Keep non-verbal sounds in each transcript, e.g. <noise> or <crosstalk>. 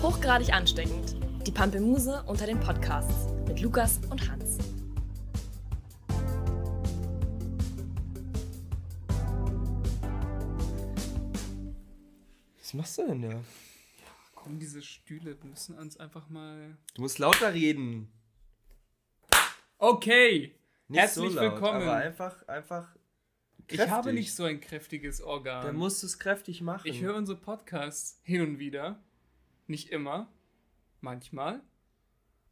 Hochgradig ansteckend. Die Pampelmuse unter den Podcasts mit Lukas und Hans. Was machst du denn da? Komm, diese Stühle müssen uns einfach mal. Du musst lauter reden. Okay! Nicht Herzlich so laut, willkommen. Aber einfach, einfach. Ich habe kräftig. nicht so ein kräftiges Organ. Dann musst du es kräftig machen. ich höre unsere Podcasts hin und wieder. Nicht immer. Manchmal.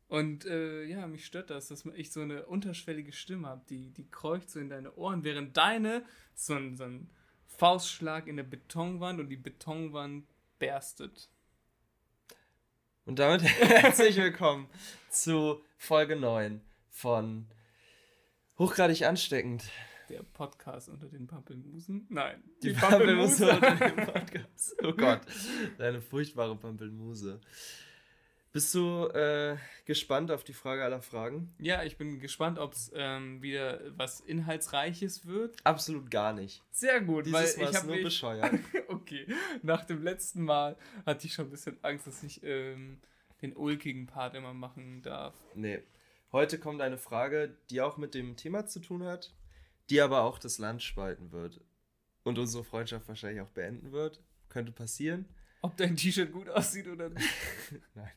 Und äh, ja, mich stört das, dass ich so eine unterschwellige Stimme habe, die, die kreucht so in deine Ohren, während deine so ein, so ein Faustschlag in der Betonwand und die Betonwand berstet. Und damit <laughs> herzlich willkommen zu Folge 9 von Hochgradig ansteckend. Der Podcast unter den Pampelmusen? Nein. Die Pampelmuse unter dem <laughs> Podcast. Oh Gott, deine furchtbare Pampelmuse. Bist du äh, gespannt auf die Frage aller Fragen? Ja, ich bin gespannt, ob es ähm, wieder was Inhaltsreiches wird. Absolut gar nicht. Sehr gut, weil Dieses Mal ich habe nur bescheuert. <laughs> Okay, nach dem letzten Mal hatte ich schon ein bisschen Angst, dass ich ähm, den ulkigen Part immer machen darf. Nee. Heute kommt eine Frage, die auch mit dem Thema zu tun hat, die aber auch das Land spalten wird. Und unsere Freundschaft wahrscheinlich auch beenden wird. Könnte passieren. Ob dein T-Shirt gut aussieht oder nicht. <laughs> Nein.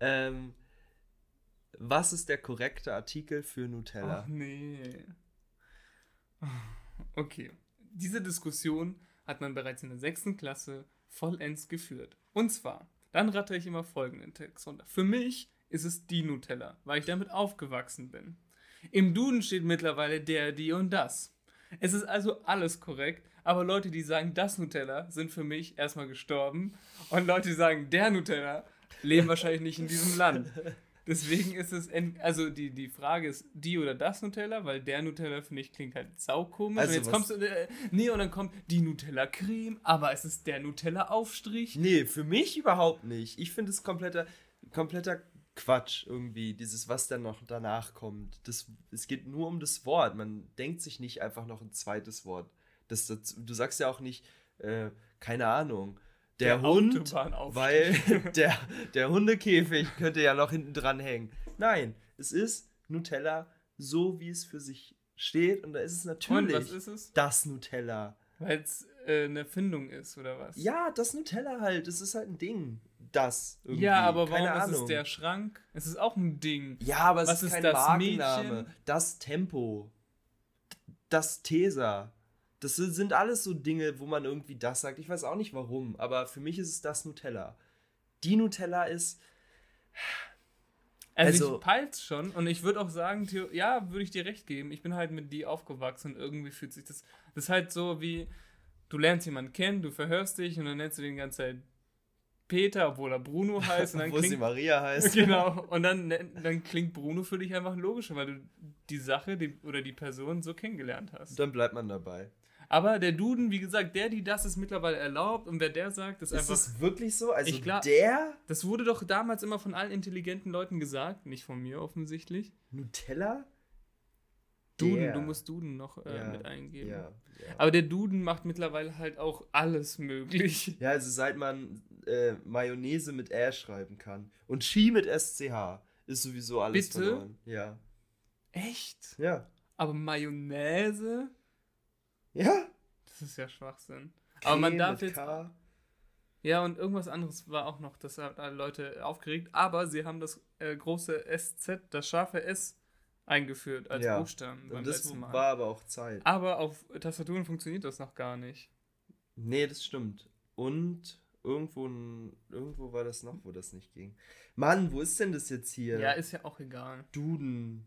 ähm, was ist der korrekte Artikel für Nutella? Ach nee. Okay. Diese Diskussion hat man bereits in der sechsten Klasse vollends geführt. Und zwar, dann ratte ich immer folgenden Text runter. Für mich ist es die Nutella, weil ich damit aufgewachsen bin. Im Duden steht mittlerweile der, die und das. Es ist also alles korrekt, aber Leute, die sagen das Nutella, sind für mich erstmal gestorben. Und Leute, die sagen der Nutella, leben wahrscheinlich nicht in diesem Land. Deswegen ist es, also die, die Frage ist die oder das Nutella, weil der Nutella, finde ich, klingt halt saukomisch. Also und jetzt was- kommst du, äh, nee, und dann kommt die Nutella Creme, aber es ist der Nutella Aufstrich. Nee, für mich überhaupt nicht. Ich finde es kompletter, kompletter Quatsch irgendwie, dieses, was dann noch danach kommt. Das, es geht nur um das Wort. Man denkt sich nicht einfach noch ein zweites Wort. Das, das, du sagst ja auch nicht, äh, keine Ahnung, der, Der Hund, weil <laughs> der, der Hundekäfig könnte ja noch hinten dran hängen. Nein, es ist Nutella so, wie es für sich steht. Und da ist es natürlich ist es? das Nutella. Weil es äh, eine Erfindung ist, oder was? Ja, das Nutella halt. Das ist halt ein Ding. Das. Irgendwie. Ja, aber warum Keine ist Ahnung. es der Schrank? Es ist auch ein Ding. Ja, aber es Was ist ist kein das Markenname. Mädchen? Das Tempo. Das Tesa. Das sind alles so Dinge, wo man irgendwie das sagt. Ich weiß auch nicht warum, aber für mich ist es das Nutella. Die Nutella ist. Also, Also- ich peil's schon und ich würde auch sagen, Theo, ja, würde ich dir recht geben. Ich bin halt mit die aufgewachsen und irgendwie fühlt sich das. Das ist halt so wie, du lernst jemanden kennen, du verhörst dich und dann nennst du den die ganze Zeit Peter, obwohl er Bruno <laughs> heißt. Und dann Wo sie klingt, Maria heißt. <laughs> genau. Und dann, nenn- dann klingt Bruno für dich einfach logischer, weil du die Sache die, oder die Person so kennengelernt hast. Dann bleibt man dabei. Aber der Duden, wie gesagt, der, die, das ist mittlerweile erlaubt und wer der sagt, ist, Ist einfach. es wirklich so? Also Ich glaub- der Das wurde doch damals immer von allen intelligenten Leuten gesagt, nicht von mir offensichtlich. Nutella? Duden, du musst Duden noch äh, Ja, mit eingeben. Ja. Aber der Duden macht mittlerweile halt auch alles möglich. <laughs> Ja, also seit man äh, Mayonnaise mit Ä schreiben kann und Ski mit SCH, ist sowieso alles Bitte? verloren. Ja. Echt? Ja. Aber Mayonnaise? Ja. Das ist ja Schwachsinn. Aber man Creme darf jetzt. K. Ja, und irgendwas anderes war auch noch, das hat alle Leute aufgeregt. Aber sie haben das äh, große SZ, das scharfe S, eingeführt als Ja. Buchstaben beim Und das letzten Mal. war aber auch Zeit. aber auf Tastaturen funktioniert das noch gar nicht. Nee, das stimmt. Und irgendwo, irgendwo war das noch, wo das nicht ging. Mann, wo ist denn das jetzt hier? Ja, ist ja auch egal. Duden.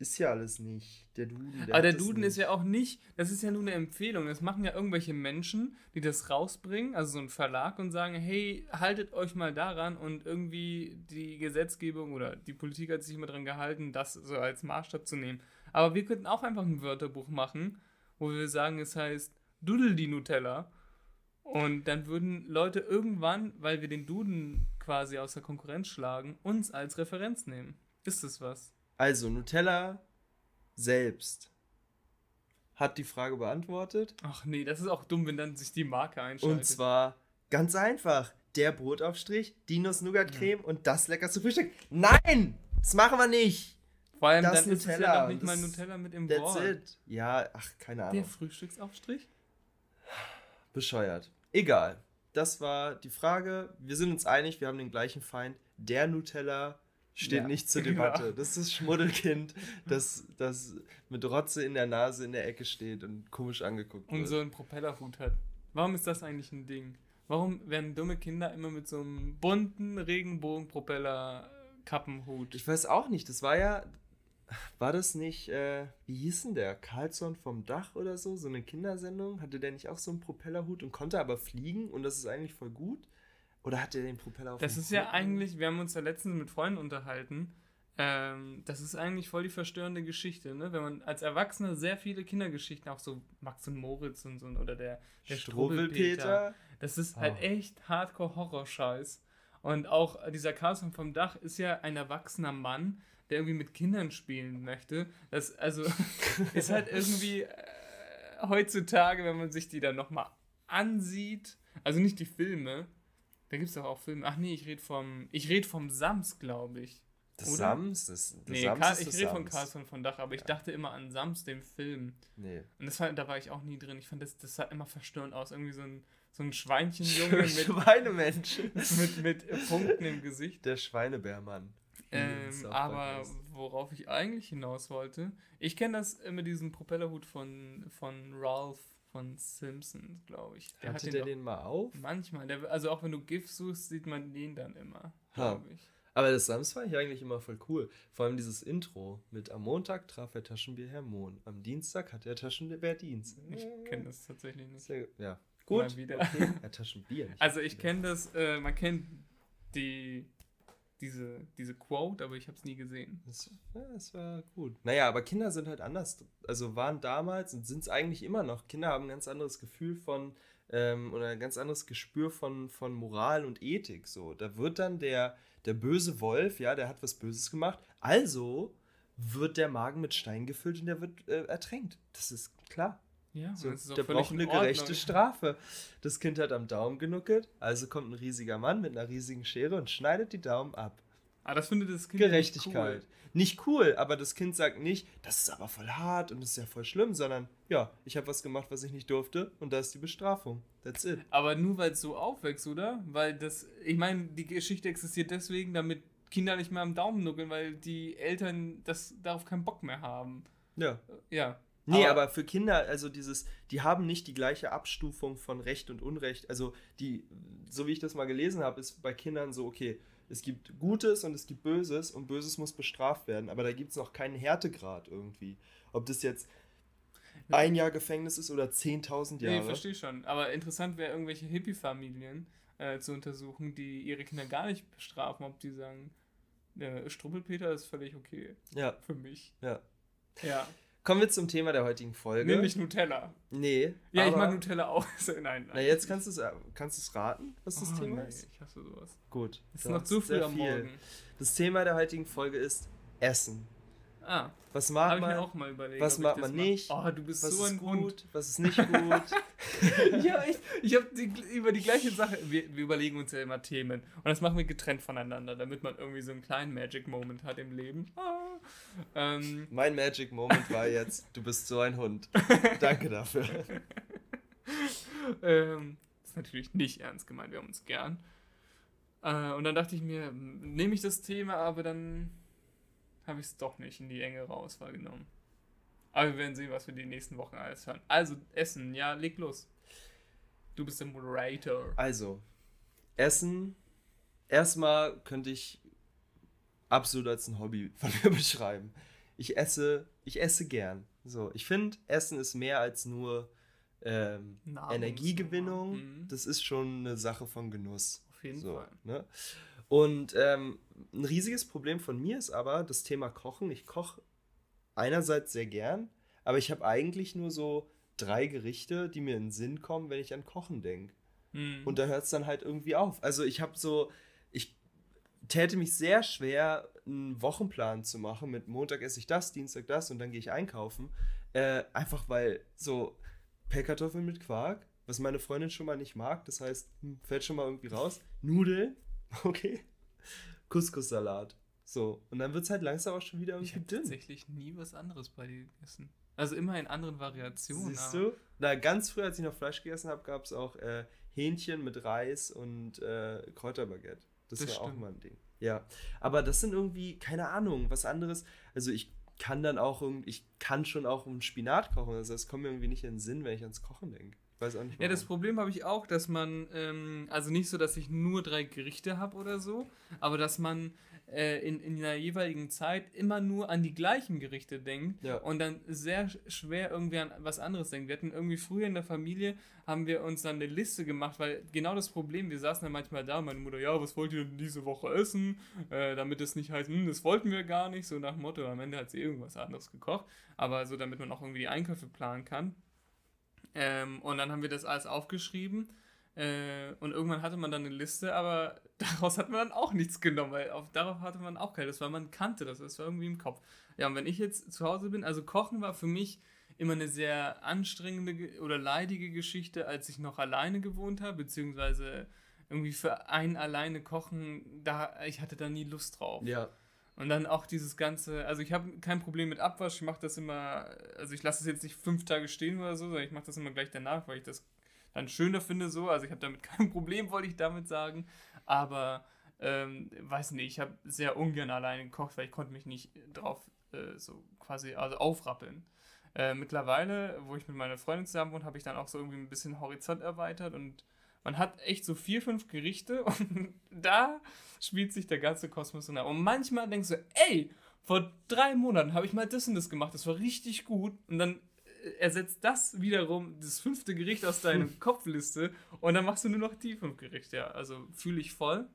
Ist ja alles nicht. Der Duden. Der Aber der Duden ist ja auch nicht, das ist ja nur eine Empfehlung. Das machen ja irgendwelche Menschen, die das rausbringen, also so ein Verlag und sagen, hey, haltet euch mal daran und irgendwie die Gesetzgebung oder die Politik hat sich immer daran gehalten, das so als Maßstab zu nehmen. Aber wir könnten auch einfach ein Wörterbuch machen, wo wir sagen, es heißt Dudel die Nutella. Und dann würden Leute irgendwann, weil wir den Duden quasi aus der Konkurrenz schlagen, uns als Referenz nehmen. Ist das was? Also, Nutella selbst hat die Frage beantwortet. Ach nee, das ist auch dumm, wenn dann sich die Marke einschaltet. Und zwar ganz einfach. der Brotaufstrich, die Nuss-Nougat-Creme und das leckerste Frühstück. Nein! Das machen wir nicht! Vor allem, Das dann ist es ja Nutella, noch nicht mal das- Nutella mit im That's Wort. it. Ja, ach, keine Der Ahnung. Frühstücksaufstrich? Bescheuert. Egal. Das war die Frage. Wir sind uns einig, wir haben den gleichen Feind. Der Nutella steht Ja, nicht zur <laughs> genau. Debatte. Das ist das Schmuddelkind, das, das mit Rotze in der Nase in der Ecke steht und komisch angeguckt Und wird. so einen Propellerhut hat. Warum ist das eigentlich ein Ding? Warum werden dumme Kinder immer mit so einem bunten Regenbogen-Propeller-Kappenhut? Ich weiß auch nicht, das war ja, war das nicht, äh, wie hieß denn der? Carlsson vom Dach oder so? So eine Kindersendung? Hatte der nicht auch so einen Propellerhut und konnte aber fliegen und das ist eigentlich voll gut? Oder hat der den Propeller auf Das ist ja eigentlich, wir haben uns ja letztens mit Freunden unterhalten, ähm, das ist eigentlich voll die verstörende Geschichte, ne? Wenn man als Erwachsener sehr viele Kindergeschichten, auch so Max und Moritz und so, oder der, der Struwwelpeter. das ist halt Oh. echt Hardcore-Horror-Scheiß. Und auch dieser Carlson vom Dach ist ja ein erwachsener Mann, der irgendwie mit Kindern spielen möchte. Das, also, <laughs> ist halt irgendwie äh, heutzutage, wenn man sich die dann nochmal ansieht, also nicht die Filme, da gibt es doch auch Filme. Ach nee, ich rede vom, ich rede vom Sams, glaube ich. Das Oder? Sams, das, das Nee, Sams Karl, ich rede von. Carlson von Dach, aber ich dachte immer an Sams, dem Film. Nee. Und das war, da war ich auch nie drin. Ich fand, das, das sah immer verstörend aus. Irgendwie so ein, so ein Schweinchenjunge <laughs> mit, Schweinemensch. <laughs> mit, mit Punkten im Gesicht. Der Schweinebärmann. Ähm, aber worauf ich eigentlich hinaus wollte, ich kenne das mit diesem Propellerhut von, von Ralph von Simpsons, glaube ich. Der Hatte hat der doch den mal auf? manchmal. Der, also auch wenn du GIF suchst, sieht man den dann immer, glaube ich. Aber das Sams fand ich eigentlich immer voll cool. Vor allem dieses Intro mit am Montag traf er Taschenbierherr Mohn. Am Dienstag hat er Taschenbier Dienst. Ich kenne das tatsächlich nicht. Sehr, ja. Mal Gut. wieder. Okay. Ja, Taschenbier. Also ich Taschenbier. kenne das, äh, man kennt die, diese, diese Quote, aber ich habe es nie gesehen. Das, ja, war gut. Naja, aber Kinder sind halt anders. Also waren damals und sind es eigentlich immer noch. Kinder haben ein ganz anderes Gefühl von ähm, oder ein ganz anderes Gespür von, von Moral und Ethik. So, da wird dann der, der böse Wolf, ja, der hat was Böses gemacht. Also wird der Magen mit Stein gefüllt und der wird äh, ertränkt. Das ist klar. Ja, So, der braucht in eine gerechte Strafe. Das Kind hat am Daumen genuckelt, also kommt ein riesiger Mann mit einer riesigen Schere und schneidet die Daumen ab. Ah, das findet das Kind Gerechtigkeit. Nicht cool. Nicht cool, aber das Kind sagt nicht, das ist aber voll hart und das ist ja voll schlimm, sondern ja, ich habe was gemacht, was ich nicht durfte und da ist die Bestrafung. That's it. Aber nur weil es so aufwächst, oder? Weil das, ich meine, die Geschichte existiert deswegen, damit Kinder nicht mehr am Daumen nuckeln, weil die Eltern das darauf keinen Bock mehr haben. Ja. Ja. Nee, aber, für Kinder, also dieses, die haben nicht die gleiche Abstufung von Recht und Unrecht. Also die, so wie ich das mal gelesen habe, ist bei Kindern so, okay, es gibt Gutes und es gibt Böses und Böses muss bestraft werden, aber da gibt es noch keinen Härtegrad irgendwie. Ob das jetzt ein Jahr Gefängnis ist oder 10.000 Jahre. Nee, verstehe schon. Aber interessant wäre, irgendwelche Hippie-Familien äh, zu untersuchen, die ihre Kinder gar nicht bestrafen, ob die sagen, äh, Struppelpeter ist völlig okay Ja, für mich. ja. Ja. Kommen wir zum Thema der heutigen Folge. Nämlich Nutella. Nee. Ja, ich mag Nutella auch. <laughs> Nein, nein. Na, jetzt kannst du es kannst du's raten, was das Oh, Thema nee, ist. Ich hasse sowas. Gut. Es ist noch zu früh am viel. Morgen. Das Thema der heutigen Folge ist Essen. Ah, Was mag man? mir auch mal überlegt. was mag man nicht? Oh, du bist was so ist ein gut? Hund. Was ist nicht gut? <laughs> ja, ich, ich habe über die gleiche Sache. Wir, wir überlegen uns ja immer Themen. Und das machen wir getrennt voneinander, damit man irgendwie so einen kleinen Magic Moment hat im Leben. Ah. Ähm, mein Magic Moment war jetzt, du bist so ein Hund. Danke dafür. <laughs> ähm, das ist natürlich nicht ernst gemeint, wir haben uns gern. Äh, und dann dachte ich mir, nehme ich das Thema, aber dann habe ich es doch nicht in die engere Auswahl genommen. Aber wir werden sehen, was wir die nächsten Wochen alles hören. Also, Essen, ja, leg los. Du bist der Moderator. Also, Essen. Erstmal könnte ich absolut als ein Hobby <laughs> von mir beschreiben. Ich esse, ich esse gern. So, ich finde, Essen ist mehr als nur ähm, Energiegewinnung. Mhm. Das ist schon eine Sache von Genuss. Auf jeden So, Fall. ne? Und ähm, ein riesiges Problem von mir ist aber das Thema Kochen. Ich koche einerseits sehr gern, aber ich habe eigentlich nur so drei Gerichte, die mir in den Sinn kommen, wenn ich an Kochen denke. Mhm. Und da hört es dann halt irgendwie auf. Also ich habe so, täte mich sehr schwer, einen Wochenplan zu machen mit Montag esse ich das, Dienstag das und dann gehe ich einkaufen. Äh, einfach weil so Pellkartoffeln mit Quark, was meine Freundin schon mal nicht mag, das heißt, hm, fällt schon mal irgendwie raus. Nudeln, <laughs> okay. Couscous-Salat. So, und dann wird es halt langsam auch schon wieder Ich irgendwie habe dünn. tatsächlich nie was anderes bei dir gegessen. Also immer in anderen Variationen. Siehst du? Na, ganz früh, als ich noch Fleisch gegessen habe, gab es auch äh, Hähnchen mit Reis und äh, Kräuterbaguette. Das, Das war auch mal ein Ding. Ja, aber das sind irgendwie, keine Ahnung, was anderes. Also ich kann dann auch, irgend- ich kann schon auch einen Spinat kochen. Also das kommt mir irgendwie nicht in den Sinn, wenn ich ans Kochen denke. Weiß auch nicht Ja, das warum. Problem habe ich auch, dass man, ähm, also nicht so, dass ich nur drei Gerichte habe oder so, aber dass man äh, in, in der jeweiligen Zeit immer nur an die gleichen Gerichte denkt Ja. und dann sehr sch- schwer irgendwie an was anderes denkt. Wir hatten irgendwie früher in der Familie, haben wir uns dann eine Liste gemacht, weil genau das Problem, wir saßen dann manchmal da, meine Mutter, ja, was wollt ihr denn diese Woche essen? Äh, damit es nicht heißt, hm, das wollten wir gar nicht, so nach dem Motto, am Ende hat sie irgendwas anderes gekocht, aber so, damit man auch irgendwie die Einkäufe planen kann. Ähm, und dann haben wir das alles aufgeschrieben. Äh, und irgendwann hatte man dann eine Liste, aber <laughs> daraus hat man dann auch nichts genommen, weil auf, darauf hatte man auch keine. Das war, man kannte das, das war irgendwie im Kopf. Ja, und wenn ich jetzt zu Hause bin, also Kochen war für mich immer eine sehr anstrengende ge- oder leidige Geschichte, als ich noch alleine gewohnt habe, beziehungsweise irgendwie für einen alleine kochen, da ich hatte da nie Lust drauf. Ja, Und dann auch dieses ganze, also ich habe kein Problem mit Abwasch, ich mache das immer, also ich lasse es jetzt nicht fünf Tage stehen oder so, sondern ich mache das immer gleich danach, weil ich das dann schöner finde so. Also ich habe damit <laughs> kein Problem, wollte ich damit sagen. Aber ähm, weiß nicht, ich habe sehr ungern alleine gekocht, weil ich konnte mich nicht drauf äh, so quasi also aufrappeln. Äh, mittlerweile, wo ich mit meiner Freundin zusammen wohne, habe ich dann auch so irgendwie ein bisschen Horizont erweitert und man hat echt so vier, fünf Gerichte <laughs> und da spielt sich der ganze Kosmos nach. Und manchmal denkst du, ey, vor drei Monaten habe ich mal das und das gemacht, das war richtig gut. Und dann äh, ersetzt das wiederum das fünfte Gericht aus deiner <laughs> Kopfliste und dann machst du nur noch die fünf Gerichte. Ja, also fühle ich voll.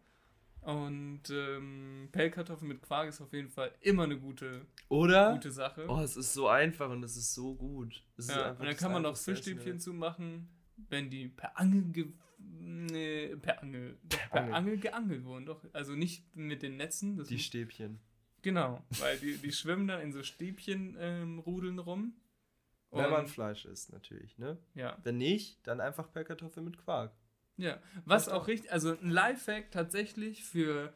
Und ähm, Pellkartoffeln mit Quark ist auf jeden Fall immer eine gute, oder? gute Sache. Oh, es ist so einfach und es ist so gut. Es ja, und dann kann man noch Fischstäbchen zumachen, wenn die per Angel, ge nee, per Angel, doch, per Angel. Angel. geangelt wurden. Doch, also nicht mit den Netzen. Die Stäbchen. Genau, weil die, die schwimmen dann in so Stäbchen ähm, rudeln rum. Wenn man Fleisch isst, natürlich, ne? ja, Wenn nicht, dann einfach Pellkartoffeln mit Quark. ja. Was auch. richtig, also ein Lifehack tatsächlich für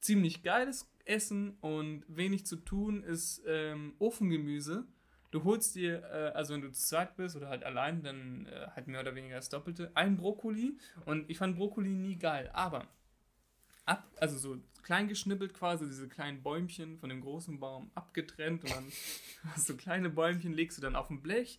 ziemlich geiles Essen und wenig zu tun ist ähm, Ofengemüse. Du holst dir, äh, also wenn du zu zweit bist oder halt allein, dann äh, halt mehr oder weniger das Doppelte, ein Brokkoli. Und ich fand Brokkoli nie geil, aber ab, also so klein geschnippelt quasi, diese kleinen Bäumchen von dem großen Baum abgetrennt und dann <laughs> hast du kleine Bäumchen, legst du dann auf ein Blech,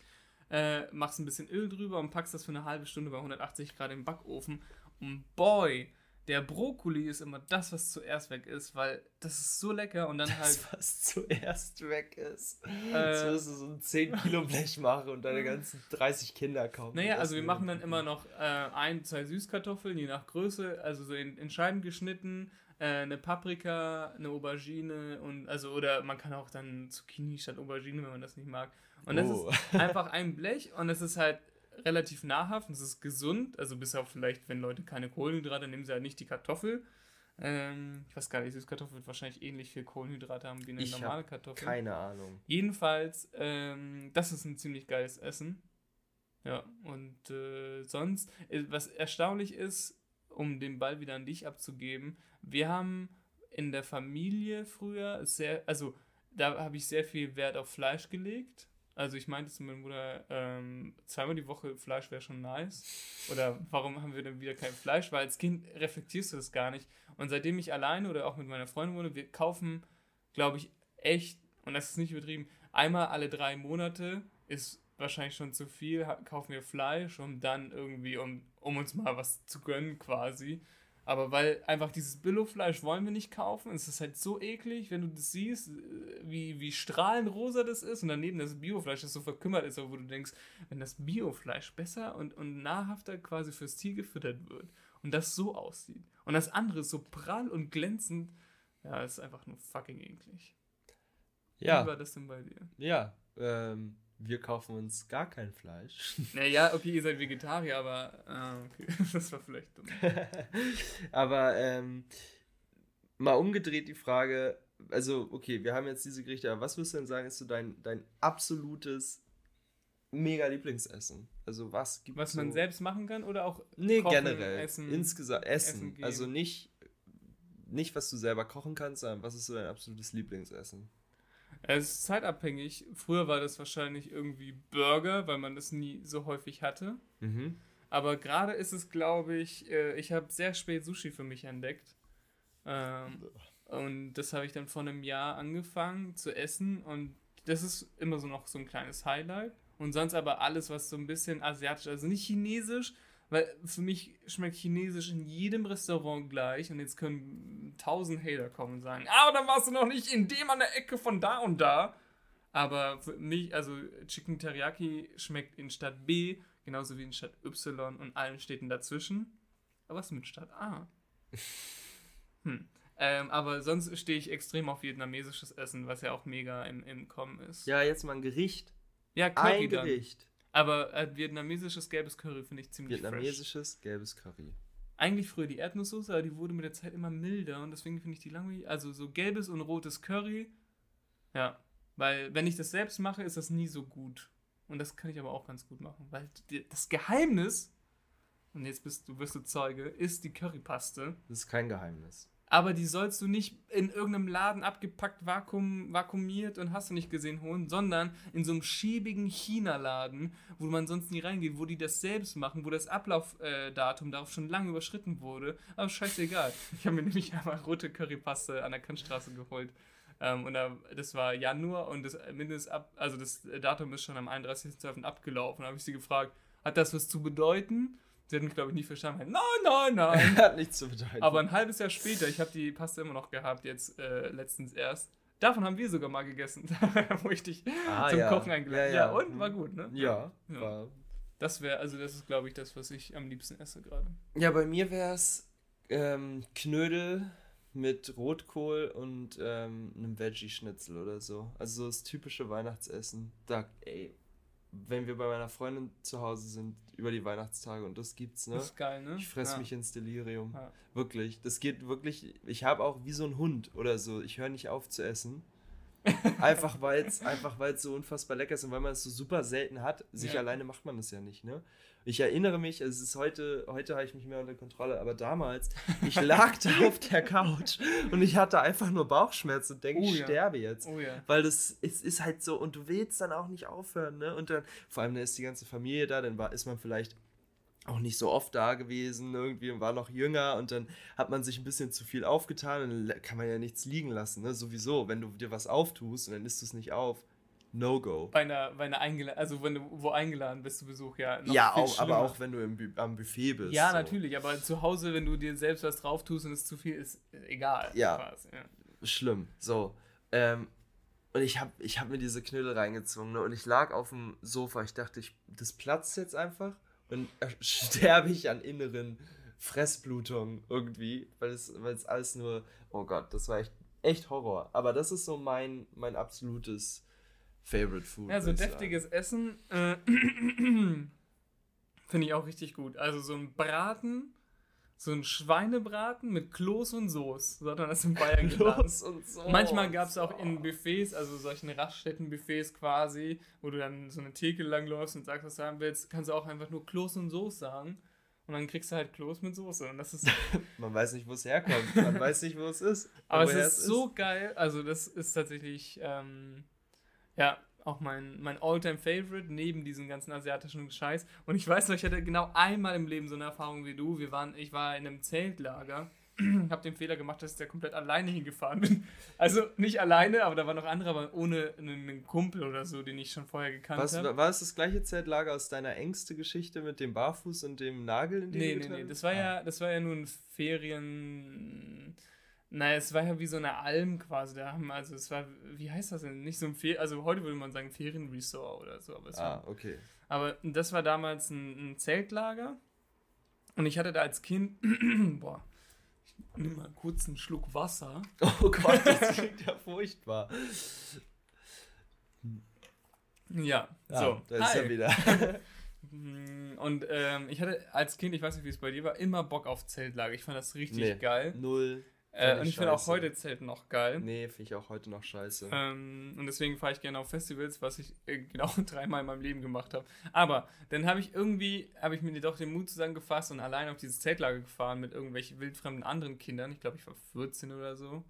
äh, machst ein bisschen Öl drüber und packst das für eine halbe Stunde bei 180 Grad im Backofen. Und boy, der Brokkoli ist immer das, was zuerst weg ist, weil das ist so lecker und dann halt. Das, was zuerst weg ist. Äh, Jetzt wirst du so ein 10 Kilo Blech machen und deine ganzen 30 Kinder kaufen. Naja, Das also wir machen dann immer noch äh, ein, zwei Süßkartoffeln, je nach Größe, also so in, in Scheiben geschnitten, äh, eine Paprika, eine Aubergine und also oder man kann auch dann Zucchini statt Aubergine, wenn man das nicht mag. Und das Oh. ist <laughs> einfach ein Blech und es ist halt relativ nahrhaft und es ist gesund, also bis auf vielleicht, wenn Leute keine Kohlenhydrate, nehmen sie halt nicht die Kartoffel. Ähm, ich weiß gar nicht, Süßkartoffel wird wahrscheinlich ähnlich viel Kohlenhydrate haben wie eine Ich normale Kartoffel. Keine Ahnung. Jedenfalls, ähm, das ist ein ziemlich geiles Essen. Ja, und äh, sonst, äh, was erstaunlich ist, um den Ball wieder an dich abzugeben, wir haben in der Familie früher sehr, also da habe ich sehr viel Wert auf Fleisch gelegt. Also ich meinte zu meiner Mutter, ähm, zweimal die Woche Fleisch wäre schon nice. Oder warum haben wir denn wieder kein Fleisch? Weil als Kind reflektierst du das gar nicht. Und seitdem ich alleine oder auch mit meiner Freundin wohne, wir kaufen, glaube ich, echt, und das ist nicht übertrieben, einmal alle drei Monate ist wahrscheinlich schon zu viel, kaufen wir Fleisch, um dann irgendwie, um, um uns mal was zu gönnen quasi. Aber weil einfach dieses Billo-Fleisch wollen wir nicht kaufen. Es ist halt so eklig, wenn du das siehst, äh, wie, wie strahlenrosa das ist und daneben das Biofleisch, das so verkümmert ist, wo du denkst, wenn das Biofleisch besser und, und nahrhafter quasi fürs Tier gefüttert wird und das so aussieht und das andere ist so prall und glänzend, ja, ist einfach nur fucking eklig. Wie war Ja, das denn bei dir? ja. Ähm, wir kaufen uns gar kein Fleisch. <laughs> Naja, okay, ihr seid Vegetarier, aber ah, okay, <laughs> das war vielleicht dumm. <laughs> Aber ähm, mal umgedreht die Frage, also okay, wir haben jetzt diese Gerichte, aber was würdest du denn sagen, ist so dein, dein absolutes mega Lieblingsessen? Also was gibt Was man so- selbst machen kann oder auch Nee, kochen, generell. essen, Insgesamt Essen Essen. also nicht, nicht, was du selber kochen kannst, sondern was ist so dein absolutes Lieblingsessen? Es ist zeitabhängig. Früher war das wahrscheinlich irgendwie Burger, weil man das nie so häufig hatte. Mhm. Aber gerade ist es, glaube ich, äh, ich habe sehr spät Sushi für mich entdeckt. Ähm, und das habe ich dann vor einem Jahr angefangen zu essen. Und das ist immer so noch so ein kleines Highlight. Und sonst aber alles, was so ein bisschen asiatisch, also nicht chinesisch, weil für mich schmeckt Chinesisch in jedem Restaurant gleich. Und jetzt können tausend Hater kommen und sagen, aber dann warst du noch nicht in dem an der Ecke von da und da. Aber für mich, also Chicken Teriyaki schmeckt in Stadt B genauso wie in Stadt Y und allen Städten dazwischen. Aber was mit Stadt A? <laughs> Hm. Ähm, aber sonst stehe ich extrem auf vietnamesisches Essen, was ja auch mega im, im Kommen ist. Ja, jetzt mal ein Gericht. Ja, Curry Ein dann. Gericht. Aber äh, vietnamesisches gelbes Curry finde ich ziemlich fresh. Vietnamesisches gelbes Curry. Eigentlich früher die Erdnusssoße, aber die wurde mit der Zeit immer milder und deswegen finde ich die langweilig. Also so gelbes und rotes Curry. Ja, weil wenn ich das selbst mache, ist das nie so gut. Und das kann ich aber auch ganz gut machen, weil das Geheimnis, und jetzt bist du, wirst du Zeuge, ist die Currypaste. Das ist kein Geheimnis. Aber die sollst du nicht in irgendeinem Laden abgepackt, vakuum, vakuumiert und hast du nicht gesehen holen, sondern in so einem schäbigen China-Laden, wo man sonst nie reingeht, wo die das selbst machen, wo das Ablaufdatum darauf schon lange überschritten wurde. Aber scheißegal. Ich habe mir <laughs> nämlich einmal rote Currypaste an der Kantstraße geholt. Ähm, und da, das war Januar und das Mindestab, also das Datum ist schon am 31.12. abgelaufen. Da habe ich sie gefragt, hat das was zu bedeuten? Sie mich, glaube ich, nie verstanden. Nein, nein, nein. <laughs> Hat nichts zu bedeuten. Aber ein halbes Jahr später, ich habe die Paste immer noch gehabt, jetzt äh, letztens erst. Davon haben wir sogar mal gegessen, <laughs> wo ich dich Ah, zum ja. Kochen eingeladen Ja, habe. ja. Ja, und war gut, ne? ja, Ja. War. Das wäre, also das ist, glaube ich, das, was ich am liebsten esse gerade. Ja, bei mir wäre es ähm, Knödel mit Rotkohl und ähm, einem Veggie-Schnitzel oder so. Also so das typische Weihnachtsessen. Da, ey, wenn wir bei meiner Freundin zu Hause sind über die Weihnachtstage und das gibt's, ne? Das ist geil, ne? Ich fress ja. mich ins Delirium. Ja. Wirklich. Das geht wirklich. Ich habe auch wie so ein Hund oder so. Ich höre nicht auf zu essen. Einfach weil es einfach weil's so unfassbar lecker ist und weil man es so super selten hat. Sich Ja. alleine macht man das ja nicht, ne? Ich erinnere mich, es ist heute, heute habe ich mich mehr unter Kontrolle, aber damals, ich <laughs> lag da auf der Couch und ich hatte einfach nur Bauchschmerzen und denke, Oh ich ja. sterbe jetzt. Oh ja. Weil das es ist halt so, und du willst dann auch nicht aufhören, ne? Und dann, vor allem, da ist die ganze Familie da, dann war, ist man vielleicht auch nicht so oft da gewesen irgendwie und war noch jünger und dann hat man sich ein bisschen zu viel aufgetan und dann kann man ja nichts liegen lassen, ne? Sowieso, wenn du dir was auftust und dann isst du es nicht auf, no go. Bei einer, bei einer eingeladen, also wenn du wo eingeladen bist zu Besuch, ja. Ja, auch, aber auch wenn du im, am Buffet bist. Ja, so. natürlich, aber zu Hause, wenn du dir selbst was drauf tust und es zu viel ist, äh, egal. Ja. Quasi, ja. schlimm. So. Ähm, und ich habe ich hab mir diese Knödel reingezwungen ne? und ich lag auf dem Sofa. Ich dachte, ich, das platzt jetzt einfach äh, <laughs> sterbe ich an inneren Fressblutungen irgendwie, weil es, weil es alles nur, oh Gott, das war echt, echt Horror. Aber das ist so mein, mein absolutes Favorite Food. Ja, so deftiges Essen äh, <clears throat> finde ich auch richtig gut. Also so ein Braten, so ein Schweinebraten mit Kloß und Soße, so hat man das in Bayern. <laughs> Los und so. Manchmal gab es auch in Buffets, also solchen Raststätten-Buffets quasi, wo du dann so eine Theke langläufst und sagst, was du haben willst, kannst du auch einfach nur Kloß und Soße sagen. Und dann kriegst du halt Kloß mit Soße. Und das ist, <laughs> Man weiß nicht, wo es herkommt. Man <laughs> weiß nicht, wo es ist. aber es woher ist so geil. Also das ist tatsächlich, ähm, ja, auch mein, mein All-Time-Favorite neben diesem ganzen asiatischen Scheiß. Und ich weiß noch, ich hatte genau einmal im Leben so eine Erfahrung wie du. Wir waren, ich war in einem Zeltlager. habe den Fehler gemacht, dass ich da komplett alleine hingefahren bin. Also nicht alleine, aber da waren noch andere, aber ohne einen Kumpel oder so, den ich schon vorher gekannt habe. war es das gleiche Zeltlager aus deiner engste Geschichte mit dem Barfuß und dem Nagel in den Nee, nee, nee. Das war hast? ja, das war ja nur ein Ferien. Naja, es war ja wie so eine Alm quasi. Da haben also es war, wie heißt das denn? Nicht so ein Ferien, also heute würde man sagen Ferienresort oder so, aber es Ah, war, okay. aber das war damals ein, ein Zeltlager und ich hatte da als Kind, <clears throat> boah, ich nehme mal kurz einen Schluck Wasser. <laughs> Oh Gott, das klingt ja furchtbar. Ja, Ja, so. da ist Hi. er wieder. <laughs> Und ähm, ich hatte als Kind, ich weiß nicht, wie es bei dir war, immer Bock auf Zeltlager. Ich fand das richtig Nee. geil. Null. Äh, und ich finde auch heute Zelten noch geil. Nee, finde ich auch heute noch scheiße. Ähm, und deswegen fahre ich gerne auf Festivals, was ich äh, genau <laughs> dreimal in meinem Leben gemacht habe. Aber dann habe ich irgendwie, habe ich mir doch den Mut zusammengefasst und allein auf dieses Zeltlager gefahren mit irgendwelchen wildfremden anderen Kindern. Ich glaube, ich war 14 oder so.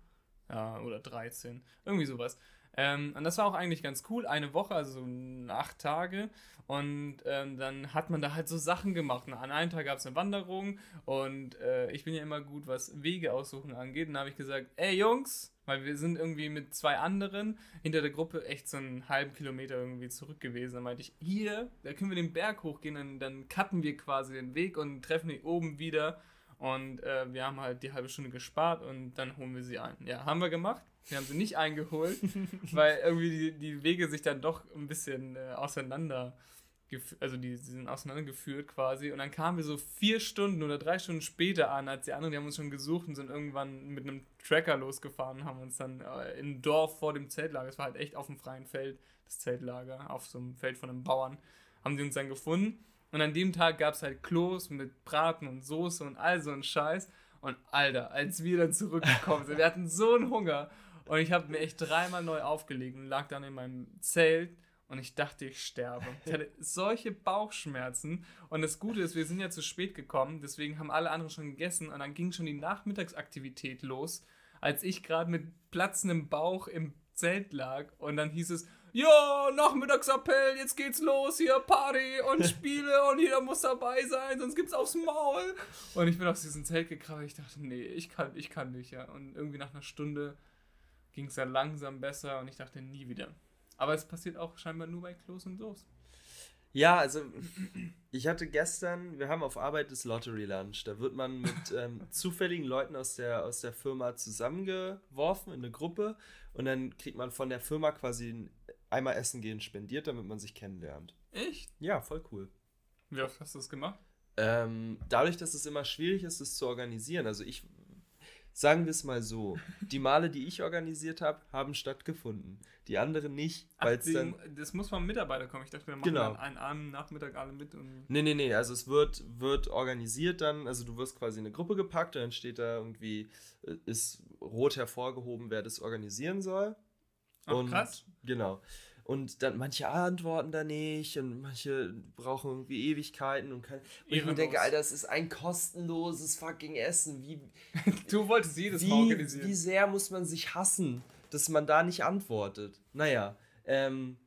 Ja, oder 13. Irgendwie sowas. Ähm, und das war auch eigentlich ganz cool. Eine Woche, also so acht Tage. Und ähm, dann hat man da halt so Sachen gemacht. Und an einem Tag gab es eine Wanderung. Und äh, ich bin ja immer gut, was Wege aussuchen angeht. Und da habe ich gesagt, ey Jungs, weil wir sind irgendwie mit zwei anderen hinter der Gruppe echt so einen halben Kilometer irgendwie zurück gewesen. Da meinte ich, hier, da können wir den Berg hochgehen. Dann, dann cutten wir quasi den Weg und treffen die oben wieder. Und äh, wir haben halt die halbe Stunde gespart und dann holen wir sie ein. Ja, haben wir gemacht. Wir haben sie nicht eingeholt, <laughs> weil irgendwie die, die Wege sich dann doch ein bisschen äh, auseinander, also die, die sind auseinandergeführt quasi. Und dann kamen wir so vier Stunden oder drei Stunden später an, als die anderen, die haben uns schon gesucht und sind irgendwann mit einem Tracker losgefahren und haben uns dann äh, im Dorf vor dem Zeltlager, es war halt echt auf dem freien Feld, das Zeltlager, auf so einem Feld von einem Bauern, haben die uns dann gefunden. Und an dem Tag gab es halt Klos mit Braten und Soße und all so ein Scheiß. Und Alter, als wir dann zurückgekommen sind, wir hatten so einen Hunger. Und ich habe mir echt dreimal neu aufgelegt und lag dann in meinem Zelt und ich dachte, ich sterbe. Ich hatte <laughs> solche Bauchschmerzen. Und das Gute ist, wir sind ja zu spät gekommen, deswegen haben alle anderen schon gegessen und dann ging schon die Nachmittagsaktivität los, als ich gerade mit platzendem Bauch im Zelt lag und dann hieß es, ja, Nachmittagsappell, jetzt geht's los, hier Party und <laughs> Spiele und jeder muss dabei sein, sonst gibt's aufs Maul. Und ich bin aus diesem Zelt gekrabbelt, ich dachte, nee, ich kann, ich kann nicht, ja. Und irgendwie nach einer Stunde ging es dann langsam besser und ich dachte, nie wieder. Aber es passiert auch scheinbar nur bei Klos und Soße. Ja, also ich hatte gestern, wir haben auf Arbeit das Lottery Lunch. Da wird man mit <laughs> ähm, zufälligen Leuten aus der, aus der Firma zusammengeworfen in eine Gruppe und dann kriegt man von der Firma quasi ein einmal Essen gehen spendiert, damit man sich kennenlernt. Echt? Ja, voll cool. Wie oft hast du das gemacht? Ähm, dadurch, dass es immer schwierig ist, es zu organisieren, also ich, sagen wir es mal so, die Male, die ich organisiert habe, haben stattgefunden. Die anderen nicht, weil es dann... das muss vom Mitarbeiter kommen. Ich dachte, wir machen Genau. dann einen Abend, Nachmittag alle mit und. Nee, nee, nee, also es wird, wird organisiert dann, also du wirst quasi in eine Gruppe gepackt und dann steht da irgendwie, äh, ist rot hervorgehoben, wer das organisieren soll. Ach, und krass. genau. Und dann manche antworten da nicht und manche brauchen irgendwie Ewigkeiten und kein. Und ich mir denke, Alter, das ist ein kostenloses fucking Essen. Wie, <laughs> Du wolltest jedes Mal wie, organisieren. wie sehr muss man sich hassen, dass man da nicht antwortet? Naja, ähm,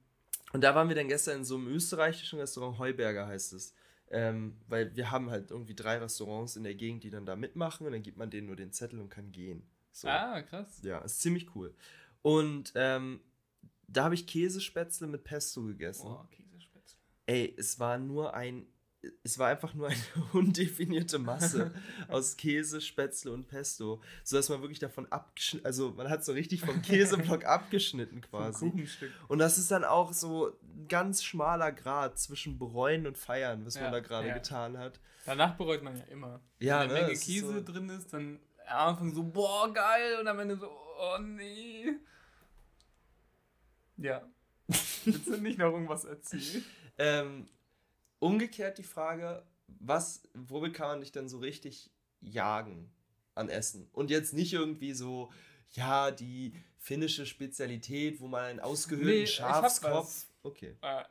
und da waren wir dann gestern in so einem österreichischen Restaurant, Heuberger heißt es. Ähm, weil wir haben halt irgendwie drei Restaurants in der Gegend, die dann da mitmachen und dann gibt man denen nur den Zettel und kann gehen. So. Ah, krass. Ja, ist ziemlich cool. Und ähm, da habe ich Käsespätzle mit Pesto gegessen. Boah, Käsespätzle. Ey, es war nur ein, es war einfach nur eine <laughs> undefinierte Masse <laughs> aus Käse, Spätzle und Pesto, sodass man wirklich davon abgeschnitten, also man hat so richtig vom Käseblock <laughs> abgeschnitten quasi. Und das ist dann auch so ein ganz schmaler Grad zwischen bereuen und feiern, was Ja, man da gerade ja. getan hat. Danach bereut man ja immer. Ja, Wenn ne, eine Menge es ist Käse so- drin ist, dann am Anfang so, boah, geil, und am Ende so, oh nee. Ja. Willst du nicht noch irgendwas erzählen? <laughs> Ähm, umgekehrt die Frage, was, womit kann man dich denn so richtig jagen an Essen? Und jetzt nicht irgendwie so, ja, die finnische Spezialität, wo man einen ausgehöhlten Nee, Schafskopf. Okay. Äh,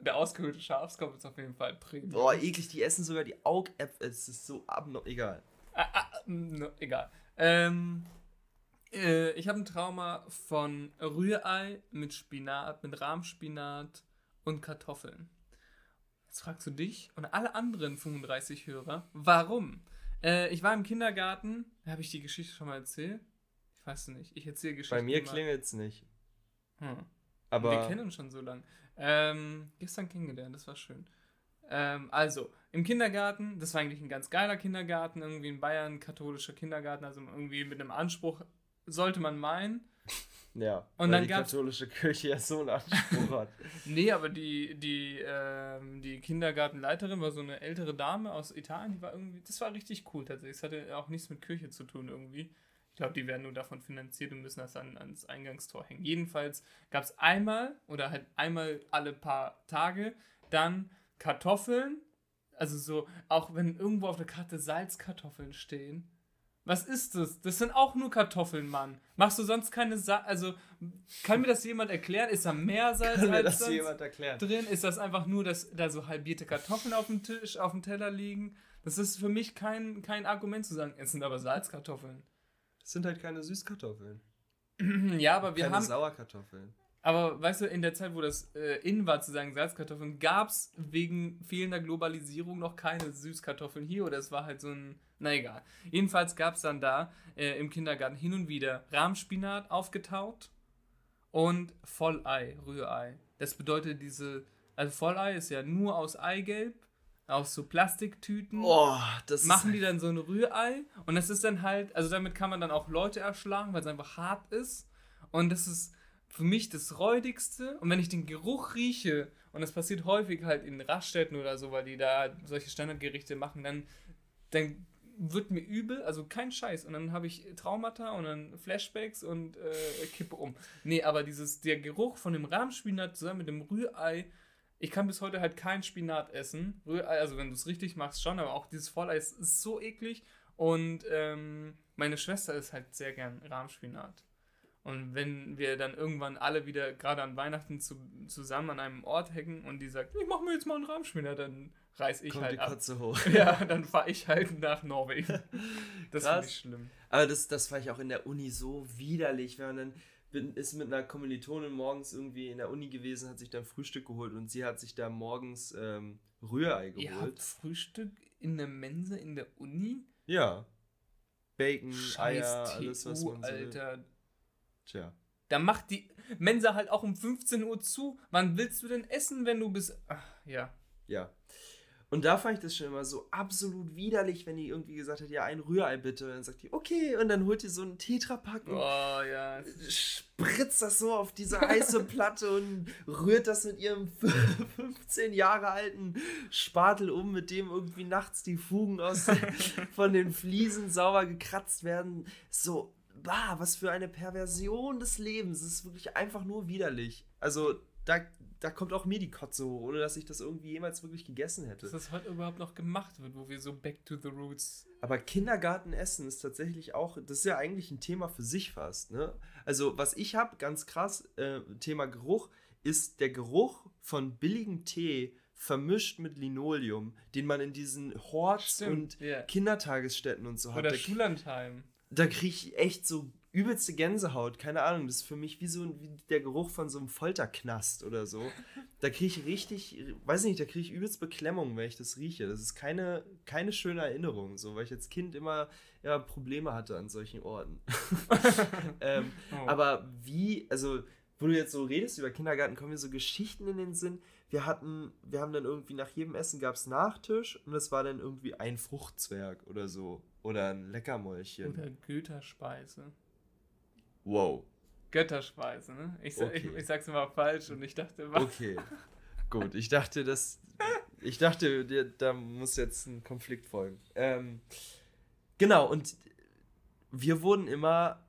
der ausgehöhlte Schafskopf ist auf jeden Fall Premium. Boah, eklig, die essen sogar die Augäpfel. Es ist so abno. Egal. Ah, ah, no, egal. Ähm, äh, ich habe ein Trauma von Rührei mit Spinat, mit Rahmspinat und Kartoffeln. Jetzt fragst du dich und alle anderen 35 Hörer, warum? Äh, ich war im Kindergarten, habe ich die Geschichte schon mal erzählt? Ich weiß es nicht. Ich erzähle Geschichten. Bei mir klingelt es nicht. Hm. Aber. Wir kennen uns schon so lange. Ähm, gestern kennengelernt, das war schön. Ähm, also, im Kindergarten, das war eigentlich ein ganz geiler Kindergarten, irgendwie in Bayern, katholischer Kindergarten, also irgendwie mit einem Anspruch, sollte man meinen. ja. Und weil dann die katholische Kirche ja so einen Anspruch hat. <laughs> Nee, aber die, die, ähm, die Kindergartenleiterin war so eine ältere Dame aus Italien, die war irgendwie, das war richtig cool tatsächlich. Es hatte auch nichts mit Kirche zu tun irgendwie. Ich glaube, die werden nur davon finanziert und müssen das an, ans Eingangstor hängen. Jedenfalls gab es einmal oder halt einmal alle paar Tage dann Kartoffeln. Also so, auch wenn irgendwo auf der Karte Salzkartoffeln stehen. Was ist das? Das sind auch nur Kartoffeln, Mann. Machst du sonst keine Sa Also, kann mir das jemand erklären? Ist da mehr Salz Kann mir als das sonst jemand erklären? drin? Ist das einfach nur, dass da so halbierte Kartoffeln auf dem Tisch, auf dem Teller liegen? Das ist für mich kein, kein Argument zu sagen, es sind aber Salzkartoffeln. Das sind halt keine Süßkartoffeln. <clears throat> ja, aber wir keine haben. Sauerkartoffeln. Aber weißt du, in der Zeit, wo das äh, in war zu sagen Salzkartoffeln, gab es wegen fehlender Globalisierung noch keine Süßkartoffeln hier oder es war halt so ein, na egal. Jedenfalls gab es dann da äh, im Kindergarten hin und wieder Rahmspinat aufgetaut und Vollei, Rührei. Das bedeutet diese, also Vollei ist ja nur aus Eigelb, aus so Plastiktüten Oh, das machen die dann so ein Rührei und das ist dann halt, also damit kann man dann auch Leute erschlagen, weil es einfach hart ist und das ist für mich das räudigste und wenn ich den Geruch rieche und das passiert häufig halt in Raststätten oder so, weil die da solche Standardgerichte machen, dann, dann wird mir übel, also kein Scheiß und dann habe ich Traumata und dann Flashbacks und äh, kippe um. Nee, aber dieses, der Geruch von dem Rahmspinat zusammen mit dem Rührei, ich kann bis heute halt kein Spinat essen. Rührei, also wenn du es richtig machst, schon, aber auch dieses Vollei ist, so eklig. Und ähm, meine Schwester ist halt sehr gern Rahmspinat. Und wenn wir dann irgendwann alle wieder gerade an Weihnachten zu, zusammen an einem Ort hängen und die sagt, ich mach mir jetzt mal einen Rahmspinat, dann reiß ich kommt halt die ab. Kotze hoch. <laughs> Ja, dann fahre ich halt nach Norwegen. <laughs> Das ich schlimm. Aber das, das war ich auch in der Uni so widerlich, wenn man dann bin, ist mit einer Kommilitonin morgens irgendwie in der Uni gewesen, hat sich dann Frühstück geholt und sie hat sich da morgens ähm, Rührei Ihr habt geholt. Frühstück in der Mensa in der Uni? Ja. Bacon, Scheiß Eier, alles was man so will. Tja. Da macht die Mensa halt auch um 15 Uhr zu. Wann willst du denn essen, wenn du bis. Ach, ja. Ja. Und da fand ich das schon immer so absolut widerlich, wenn die irgendwie gesagt hat, ja, ein Rührei bitte. Und dann sagt die, okay. Und dann holt die so einen Tetrapack und Oh, ja. spritzt das so auf diese heiße <laughs> Platte und rührt das mit ihrem <laughs> 15 Jahre alten Spatel um, mit dem irgendwie nachts die Fugen aus <laughs> von den Fliesen sauber gekratzt werden. So, bah, was für eine Perversion des Lebens. Es ist wirklich einfach nur widerlich. Also, da, da kommt auch mir die Kotze hoch, ohne dass ich das irgendwie jemals wirklich gegessen hätte. Dass das heute überhaupt noch gemacht wird, wo wir so back to the roots. Aber Kindergartenessen ist tatsächlich auch, das ist ja eigentlich ein Thema für sich fast. Ne? Also, was ich habe, ganz krass, äh, Thema Geruch, ist der Geruch von billigem Tee vermischt mit Linoleum, den man in diesen Horts Stimmt, und ja. Kindertagesstätten und so hat. Oder Schullandheim. Da kriege ich echt so übelste Gänsehaut, keine Ahnung, das ist für mich wie so wie der Geruch von so einem Folterknast oder so. Da kriege ich richtig, weiß nicht, da kriege ich übelst Beklemmung, wenn ich das rieche. Das ist keine, keine schöne Erinnerung, so, weil ich als Kind immer ja, Probleme hatte an solchen Orten. <laughs> ähm, Oh. aber wie, also, wo du jetzt so redest über Kindergarten, kommen mir so Geschichten in den Sinn. Wir hatten, wir haben dann irgendwie nach jedem Essen gab es Nachtisch und es war dann irgendwie ein Fruchtzwerg oder so. Oder ein Leckermäulchen. Oder Götterspeise. Wow. Götterspeise, ne? Ich, sa- ich, Okay. ich sag's immer falsch und ich dachte immer. Okay. Gut, ich dachte, das. Ich dachte, da muss jetzt ein Konflikt folgen. Ähm, genau, und wir wurden immer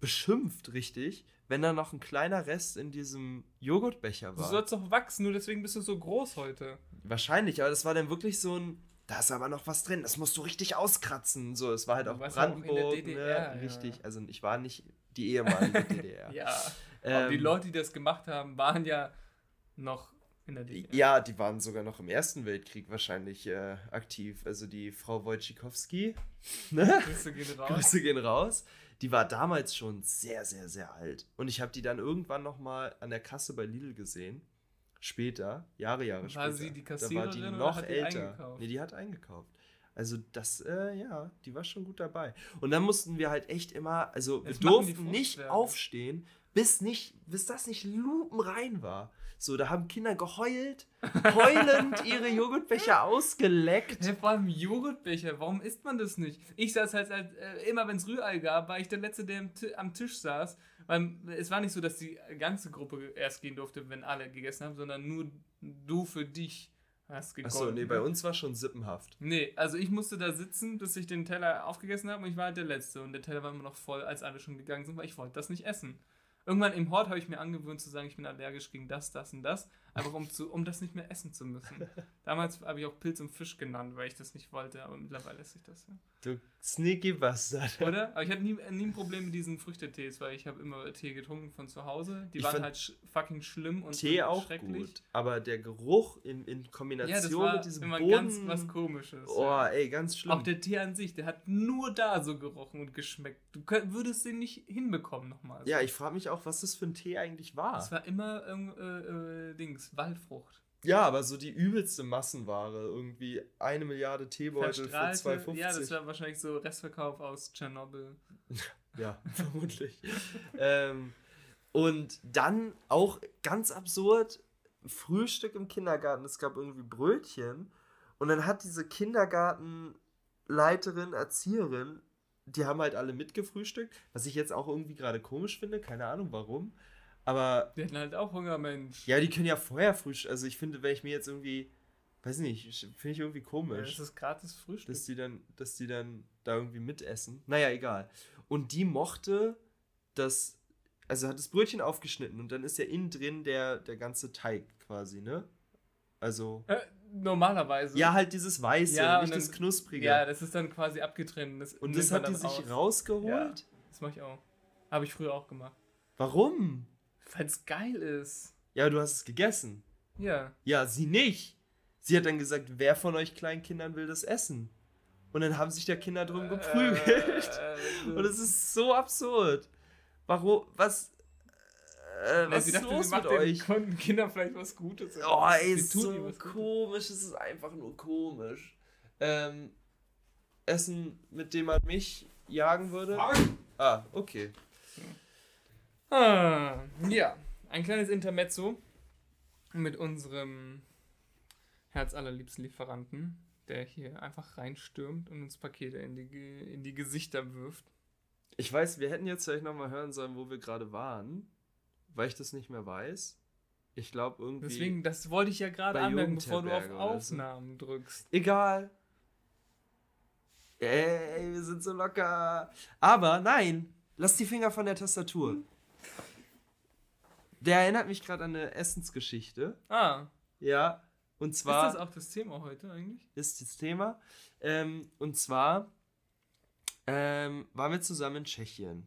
beschimpft, richtig, wenn da noch ein kleiner Rest in diesem Joghurtbecher Du war. sollst doch wachsen, nur deswegen bist du so groß heute. Wahrscheinlich, aber das war dann wirklich so ein. Da ist aber noch was drin, das musst du richtig auskratzen. So, es war halt auch ja auch in der Brandenburg, DDR, ne? ja. Richtig. Also ich war nicht die ehemalige <laughs> DDR. Ja. Aber die Ähm, Leute, die das gemacht haben, waren ja noch in der DDR. Ja, die waren sogar noch im Ersten Weltkrieg wahrscheinlich äh, aktiv. Also die Frau Wojcikowski, <laughs> ne? Grüße gehen raus. Grüße gehen raus. Die war damals schon sehr, sehr, sehr alt. Und ich habe die dann irgendwann noch mal an der Kasse bei Lidl gesehen. Später, Jahre, Jahre War später. sie die Da war Kassiererin die noch die älter. eingekauft? Nee, die hat eingekauft. Also das, äh, ja, die war schon gut dabei. Und dann mussten wir halt echt immer, also Das wir durften nicht aufstehen, bis nicht, bis das nicht lupenrein war. So, da haben Kinder geheult, heulend ihre Joghurtbecher <laughs> ausgeleckt. Hey, vor allem Joghurtbecher, warum isst man das nicht? Ich saß halt, als, äh, immer wenn es Rührei gab, war ich der Letzte, der am Tisch saß. Weil es war nicht so, dass die ganze Gruppe erst gehen durfte, wenn alle gegessen haben, sondern nur du für dich hast gegessen. Achso, nee, bei uns war schon sippenhaft. Nee, also ich musste da sitzen, bis ich den Teller aufgegessen habe und ich war halt der Letzte. Und der Teller war immer noch voll, als alle schon gegangen sind, weil ich wollte das nicht essen. Irgendwann im Hort habe ich mir angewöhnt zu sagen, ich bin allergisch gegen das, das und das. Einfach um, zu, um das nicht mehr essen zu müssen. <laughs> Damals habe ich auch Pilz und Fisch genannt, weil ich das nicht wollte, aber mittlerweile esse ich das ja. Du sneaky Bastard. Oder? Aber ich hatte nie, nie ein Problem mit diesen Früchtetees, weil ich habe immer Tee getrunken von zu Hause. Die Ich waren halt sch fucking schlimm und Tee auch schrecklich. gut, aber der Geruch in, in Ja, das Kombination war mit diesem immer Boden. ganz was komisches. oh, ja. ey, ganz schlimm. Auch der Tee an sich, der hat nur da so gerochen und geschmeckt. Du könnt, würdest den nicht hinbekommen nochmal. ja, ich frage mich auch, was das für ein Tee eigentlich war. Es war immer äh, äh, Dings, Waldfrucht. Ja, aber so die übelste Massenware. Irgendwie eine Milliarde Teebeutel für Verstrahlte- 2,50. Ja, das war wahrscheinlich so Restverkauf aus Tschernobyl. <laughs> Ja, vermutlich. ähm, und dann auch ganz absurd, Frühstück im Kindergarten. Es gab irgendwie Brötchen. Und dann hat diese Kindergartenleiterin, Erzieherin, die haben halt alle mitgefrühstückt. Was ich jetzt auch irgendwie gerade komisch finde. Keine Ahnung warum. Aber Die hatten halt auch Hunger, Mensch. ja, die können ja vorher frühstücken. Also ich finde, wenn ich mir jetzt irgendwie, weiß nicht, finde ich irgendwie Ja, komisch. das ist gratis Frühstück. dass die dann, dass die dann da irgendwie mitessen. Naja, egal. Und die mochte das, also hat das Brötchen aufgeschnitten und dann ist ja innen drin der, der ganze Teig quasi, ne? Also. äh, normalerweise. Ja, halt dieses Weiße, Ja, nicht und das dann- Knusprige. Ja, das ist dann quasi abgetrennt. Das und das hat die dann sich raus. rausgeholt? Das mache ich auch. Habe ich früher auch gemacht. Warum? Weil es geil ist. Ja, du hast es gegessen. Ja. Ja, sie nicht. Sie hat dann gesagt, wer von euch kleinen Kindern will das essen? Und dann haben sich da Kinder drum geprügelt. Äh, <laughs> Und es ist so absurd. Warum? Was? Äh, was ist dachte, los mit euch? Kon- Kindern vielleicht was Gutes. Oh, ey, ist so komisch. Es ist einfach nur komisch. Ähm, Essen, mit dem man mich jagen würde? Ah, okay. Ah, ja, ein kleines Intermezzo mit unserem herzallerliebsten Lieferanten, der hier einfach reinstürmt und uns Pakete in die, in die Gesichter wirft. Ich weiß, wir hätten jetzt vielleicht nochmal hören sollen, wo wir gerade waren, weil ich das nicht mehr weiß. Ich glaube irgendwie. Deswegen, das wollte ich ja gerade anmerken, bevor du auf oder so. Aufnahmen drückst. Egal. Ey, wir sind so locker. Aber nein, lass die Finger von der Tastatur. Der erinnert mich gerade an eine Essensgeschichte. Ah, Ja, und ist zwar das auch das Thema heute eigentlich? ist das Thema. Ähm, und zwar ähm, waren wir zusammen in Tschechien.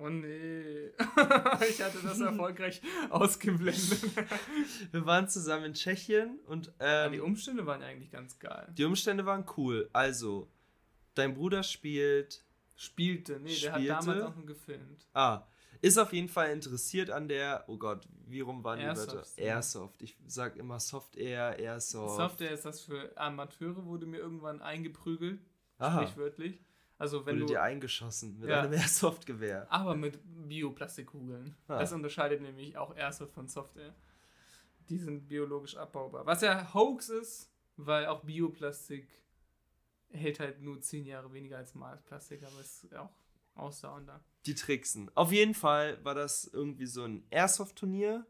Oh nee. <laughs> ich hatte das erfolgreich <laughs> ausgeblendet. Wir waren zusammen in Tschechien und Aber ähm, die Umstände waren eigentlich ganz geil. die Umstände waren cool. Also, dein Bruder spielt Spielte, nee, der hat Spielte. damals auch nur gefilmt. Ah, ist auf jeden Fall interessiert an der, oh Gott, wie rum waren die Airsoft, Wörter? ja. Airsoft. Ich sag immer Soft Air, Airsoft. Software ist das für Amateure, wurde mir irgendwann eingeprügelt, Aha, sprichwörtlich. Also wenn wurde du, dir eingeschossen mit Ja. einem <laughs> Airsoft-Gewehr. aber mit Bioplastikkugeln. Ah. Das unterscheidet nämlich auch Airsoft von Software. Die sind biologisch abbaubar. Was ja Hoax ist, weil auch Bioplastik hält halt nur 10 Jahre weniger als normales Plastik, aber ist auch ausdauernder. Die tricksen. Auf jeden Fall war das irgendwie so ein Airsoft-Turnier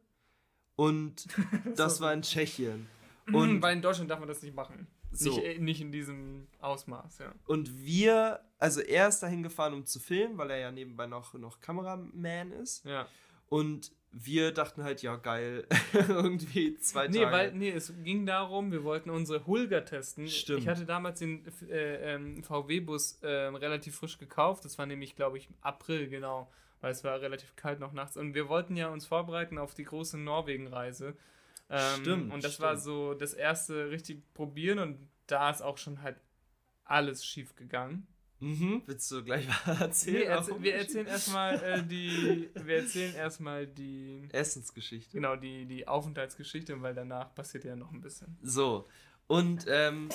und <laughs> das war in Tschechien. <clears throat> Und weil in Deutschland darf man das nicht machen. So. Nicht, äh, nicht in diesem Ausmaß, ja. und wir, also er ist dahin gefahren, um zu filmen, weil er ja nebenbei noch, noch Kameraman ist. Ja. Und wir dachten halt, ja geil, <laughs> irgendwie zwei Nee, Tage. weil, nee, es ging darum, wir wollten unsere Hulga testen. Stimmt. Ich hatte damals den äh, ähm, VW-Bus ähm, relativ frisch gekauft. Das war nämlich, glaube ich, April, genau. Weil es war relativ kalt noch nachts. Und wir wollten ja uns vorbereiten auf die große Norwegen-Reise. Ähm, Stimmt, Und das war stimmt. so das erste richtig probieren. Und da ist auch schon halt alles schief gegangen. Mhm. Willst du gleich <laughs> mal erzählen? Nee, warum? wir erzählen erstmal äh, <laughs> die. Wir erzählen erstmal die. Essensgeschichte. Genau, die, die Aufenthaltsgeschichte, weil danach passiert ja noch ein bisschen. So. Und ähm,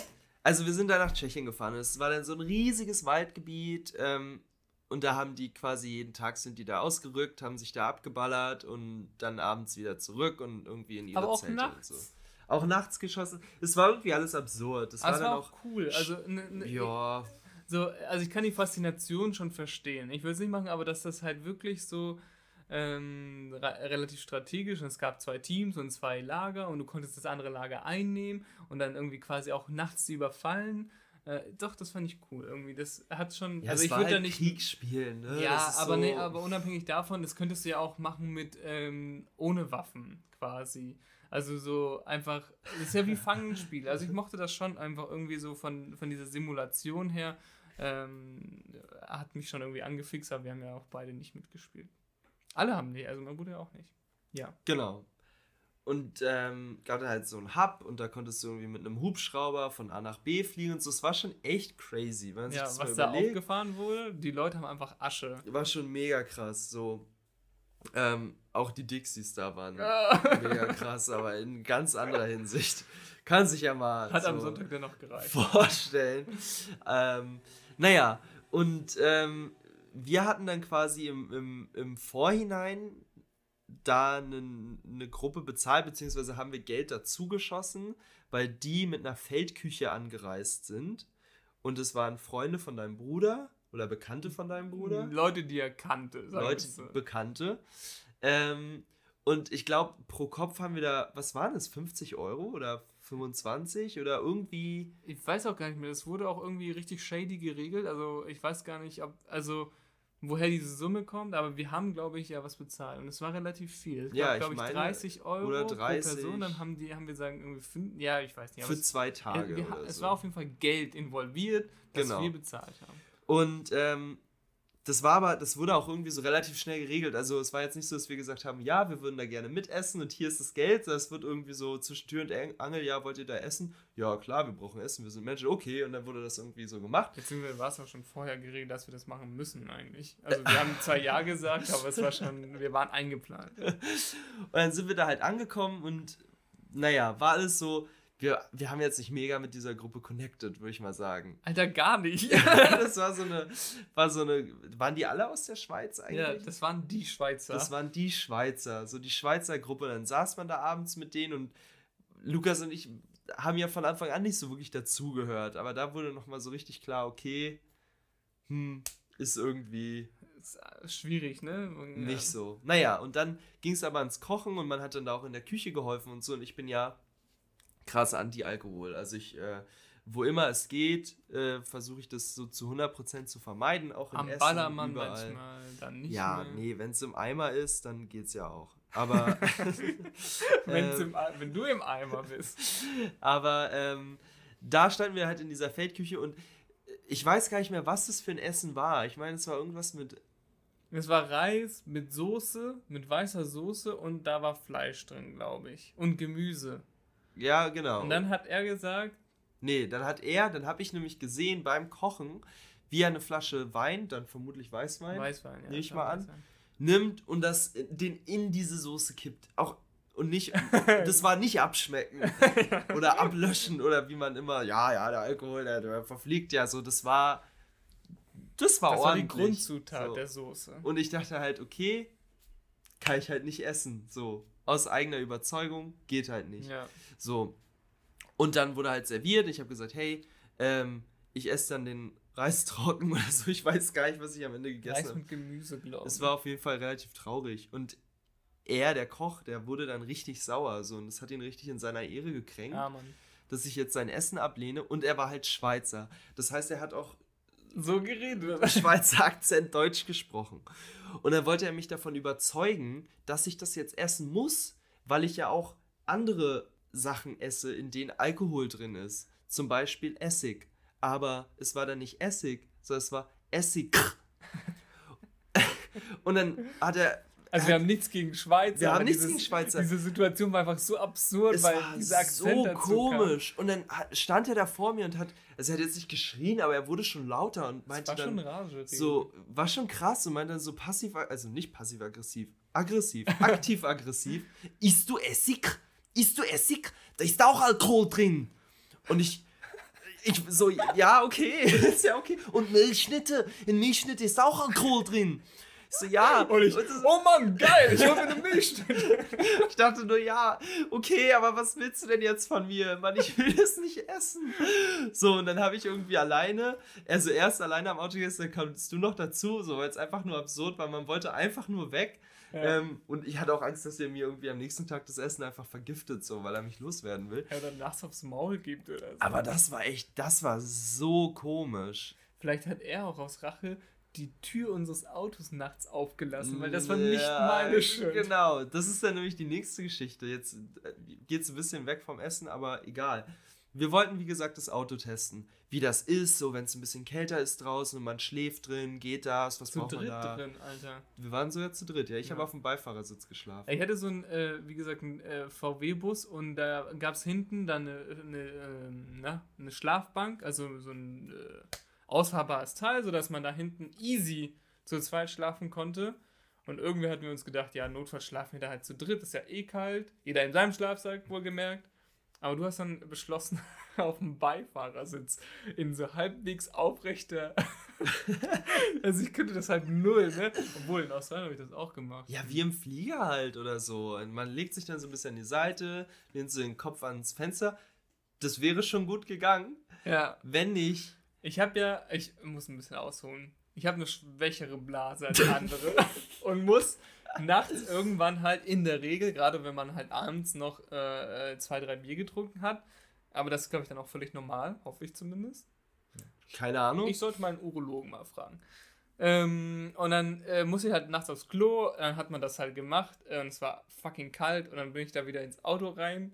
also wir sind da nach Tschechien gefahren. Es war dann so ein riesiges Waldgebiet. Ähm, und da haben die quasi jeden Tag sind die da ausgerückt, haben sich da abgeballert und dann abends wieder zurück und irgendwie in ihre Aber auch Zelte nachts. und so. Auch nachts geschossen. Es war irgendwie alles absurd. Das Aber war dann war auch. auch cool. Also, ne, ne, Ja, so, also ich kann die Faszination schon verstehen. Ich will es nicht machen, aber dass das halt wirklich so ähm, re- relativ strategisch und es gab zwei Teams und zwei Lager und du konntest das andere Lager einnehmen und dann irgendwie quasi auch nachts sie überfallen. Äh, doch, das fand ich cool. Irgendwie, das hat schon. ja also ich würde halt da nicht. Krieg spielen. Ne? Ja, aber, so, nee, aber unabhängig davon, das könntest du ja auch machen mit ähm, ohne Waffen quasi. Also so einfach, das ist ja wie Fangenspiel. Also ich mochte das schon einfach irgendwie so von, von dieser Simulation her. Ähm, hat mich schon irgendwie angefixt, aber wir haben ja auch beide nicht mitgespielt. Alle haben nicht, also mein Bruder auch nicht. Ja. Genau. Und ähm, gab da halt so einen Hub und da konntest du irgendwie mit einem Hubschrauber von A nach B fliegen und so. Es war schon echt crazy. Wenn man sich Ja, das was da überlegt. aufgefahren wurde, die Leute haben einfach Asche. War schon mega krass. So. Ähm, auch die Dixies da waren Ah. mega krass, aber in ganz anderer Hinsicht. Kann sich ja mal Hat am so Sonntag dann noch gereicht. vorstellen. ähm, naja, und ähm, wir hatten dann quasi im, im, im Vorhinein da eine, eine Gruppe bezahlt, beziehungsweise haben wir Geld dazu geschossen, weil die mit einer Feldküche angereist sind. Und es waren Freunde von deinem Bruder oder Bekannte von deinem Bruder. Leute, die er kannte. Leute, so. Bekannte. Ähm, und ich glaube, pro Kopf haben wir da, was waren das, 50 Euro oder 25 oder irgendwie. Ich weiß auch gar nicht mehr, das wurde auch irgendwie richtig shady geregelt. Also ich weiß gar nicht, ob, also woher diese Summe kommt, aber wir haben, glaube ich, ja was bezahlt. Und es war relativ viel. Es Ja, gab, ich glaube ich, meine, 30 Euro oder pro 30. Person. Dann haben die, haben wir sagen, irgendwie fünf, ja, ich weiß nicht. Für es, zwei Tage. wir, oder es so. war auf jeden Fall Geld involviert, das Genau. wir bezahlt haben. Und ähm, das war aber, das wurde auch irgendwie so relativ schnell geregelt. Also es war jetzt nicht so, dass wir gesagt haben, ja, wir würden da gerne mitessen und hier ist das Geld. Das wird irgendwie so zwischen Tür und Angel, ja, wollt ihr da essen? Ja, klar, wir brauchen Essen, wir sind Menschen, okay. Und dann wurde das irgendwie so gemacht. Beziehungsweise war es auch schon vorher geregelt, dass wir das machen müssen eigentlich. Also wir haben zwar Ja gesagt, aber es war schon, wir waren eingeplant. <laughs> Und dann sind wir da halt angekommen und naja, war alles so, wir, wir haben jetzt nicht mega mit dieser Gruppe connected, würde ich mal sagen. Alter, gar nicht. <laughs> das war so eine, war so eine, waren die alle aus der Schweiz eigentlich? ja, das waren die Schweizer. Das waren die Schweizer, so die Schweizer Gruppe. Dann saß man da abends mit denen und Lukas und ich haben ja von Anfang an nicht so wirklich dazugehört. Aber da wurde nochmal so richtig klar, okay, hm, ist irgendwie ist äh, schwierig, ne? Nicht so. Naja, und dann ging es aber ans Kochen und man hat dann da auch in der Küche geholfen und so. Und ich bin ja krass anti-Alkohol. Also ich, äh, wo immer es geht, äh, versuche ich das so zu 100% zu vermeiden, auch im Am Essen, Ballermann überall. manchmal dann nicht Ja, mehr. nee, wenn es im Eimer ist, dann geht's ja auch. Aber, <laughs> <laughs> Wenn's ähm, im, Ei- wenn du im Eimer bist. <laughs> aber ähm, da standen wir halt in dieser Feldküche und ich weiß gar nicht mehr, was das für ein Essen war. Ich meine, es war irgendwas mit. Es war Reis mit Soße, mit weißer Soße und da war Fleisch drin, glaube ich. Und Gemüse. Ja, genau. Und dann hat er gesagt, nee, dann hat er, dann habe ich nämlich gesehen beim Kochen, wie er eine Flasche Wein, dann vermutlich Weißwein, Weißwein, ja. Nehme ich mal an. Weißwein. nimmt und das den in diese Soße kippt. Auch und nicht, <laughs> das war nicht abschmecken <laughs> oder ablöschen oder wie man immer, ja, ja, der Alkohol, der, der verfliegt ja so. Das war, das war Das war die ordentlich. Grundzutat so. der Soße. Und ich dachte halt, okay, kann ich halt nicht essen. So, aus eigener Überzeugung geht halt nicht. Ja. So. Und dann wurde halt serviert. Ich habe gesagt, hey, ähm, ich esse dann den Reis trocken <laughs> oder so. Ich weiß gar nicht, was ich am Ende gegessen Reis habe. mit Gemüse, glaube ich. Es war auf jeden Fall relativ traurig. Und er, der Koch, der wurde dann richtig sauer. So, und das hat ihn richtig in seiner Ehre gekränkt, Ja, Mann. dass ich jetzt sein Essen ablehne. Und er war halt Schweizer. Das heißt, er hat auch So geredet. Schweizer Akzent Deutsch gesprochen. Und dann wollte er mich davon überzeugen, dass ich das jetzt essen muss, weil ich ja auch andere Sachen esse, in denen Alkohol drin ist. Zum Beispiel Essig. Aber es war dann nicht Essig, sondern es war Essig. <laughs> Und dann hat er. Also wir haben nichts gegen Schweizer. Wir haben nichts dieses, gegen Schweizer. Diese Situation war einfach so absurd, Es weil war dieser Akzent so komisch. Und dann stand er da vor mir und hat, also er hat jetzt nicht geschrien, aber er wurde schon lauter und Kam. meinte Das war dann, schon Rage. so, war schon krass und meinte dann so passiv, also nicht passiv-aggressiv, aggressiv, aktiv-aggressiv. <laughs> Isst du Essig? Isst du Essig? Da ist auch Alkohol drin. Und ich, ich so, ja, okay, <laughs> ist ja okay. Und Milchschnitte, in Milchschnitte ist auch Alkohol drin. Ich so, ja. Und ich, oh Mann, geil, ich mir eine <laughs> Milchschnitte. ich dachte nur, ja, okay, aber was willst du denn jetzt von mir? Mann, ich will das nicht essen. So, und dann habe ich irgendwie alleine, also erst alleine am Auto gegessen, dann kommst du noch dazu, so, weil es einfach nur absurd war. Man wollte einfach nur weg. Ja. Ähm, und ich hatte auch Angst, dass er mir irgendwie am nächsten Tag das Essen einfach vergiftet, so, weil er mich loswerden will. Ja, oder nachts aufs Maul gibt oder so. Aber das war echt, das war so komisch. Vielleicht hat er auch aus Rache die Tür unseres Autos nachts aufgelassen, weil das war nicht meine Schuld. Genau, das ist dann nämlich die nächste Geschichte. Jetzt geht es ein bisschen weg vom Essen, aber egal. Wir wollten, wie gesagt, das Auto testen. Wie das ist, so wenn es ein bisschen kälter ist draußen und man schläft drin, geht das, was Zu braucht man dritt da? drin, Alter. Wir waren sogar zu dritt, ja. Ich Ja. habe auf dem Beifahrersitz geschlafen. Ich hatte so ein, äh, wie gesagt, ein äh, VW-Bus und da gab es hinten dann eine, eine, ähm, na, eine Schlafbank, also so ein äh, ausfahrbares Teil, sodass man da hinten easy zu zweit schlafen konnte. Und irgendwie hatten wir uns gedacht, ja, notfalls schlafen wir da halt zu dritt, ist ja eh kalt. Jeder in seinem Schlafsack, wohlgemerkt. Aber du hast dann beschlossen, <laughs> auf dem Beifahrersitz in so halbwegs aufrechter. <laughs> also ich könnte das halt null, ne? Obwohl in Australien habe ich das auch gemacht. Ja, wie im Flieger halt oder so. Und man legt sich dann so ein bisschen an die Seite, lehnt so den Kopf ans Fenster. Das wäre schon gut gegangen, Ja. wenn nicht. Ich habe ja, ich muss ein bisschen ausholen. Ich habe eine schwächere Blase als <laughs> andere und muss nachts irgendwann halt in der Regel, gerade wenn man halt abends noch äh, äh, zwei, drei Bier getrunken hat, aber das ist, glaube ich, dann auch völlig normal, hoffe ich zumindest. Keine Ahnung. Ich sollte meinen Urologen mal fragen. Ähm, und dann äh, muss ich halt nachts aufs Klo, dann hat man das halt gemacht äh, und es war fucking kalt und dann bin ich da wieder ins Auto rein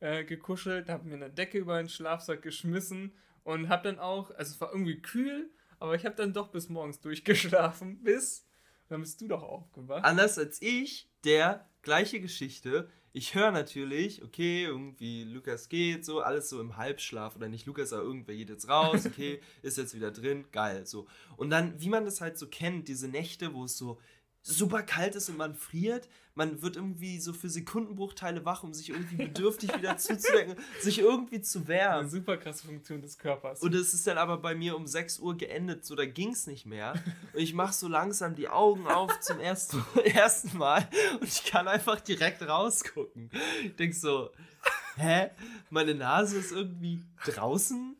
äh, gekuschelt, habe mir eine Decke über den Schlafsack geschmissen und habe dann auch, also es war irgendwie kühl, aber ich habe dann doch bis morgens durchgeschlafen, <laughs> bis, dann bist du doch aufgewacht. Anders als ich, der gleiche Geschichte. Ich höre natürlich, okay, irgendwie Lukas geht, so, alles so im Halbschlaf oder nicht Lukas, aber irgendwer geht jetzt raus, <laughs> okay, ist jetzt wieder drin, geil, so. Und dann, wie man das halt so kennt, diese Nächte, wo es so super kalt ist und man friert, man wird irgendwie so für Sekundenbruchteile wach, um sich irgendwie <laughs> bedürftig wieder zuzudecken, sich irgendwie zu Eine wärmen. super krasse Funktion des Körpers. Und es ist dann aber bei mir um 6 Uhr geendet, so da ging es nicht mehr. Und ich mache so langsam die Augen auf zum ersten, <laughs> ersten Mal und ich kann einfach direkt rausgucken. Ich denk so, hä? Meine Nase ist irgendwie draußen.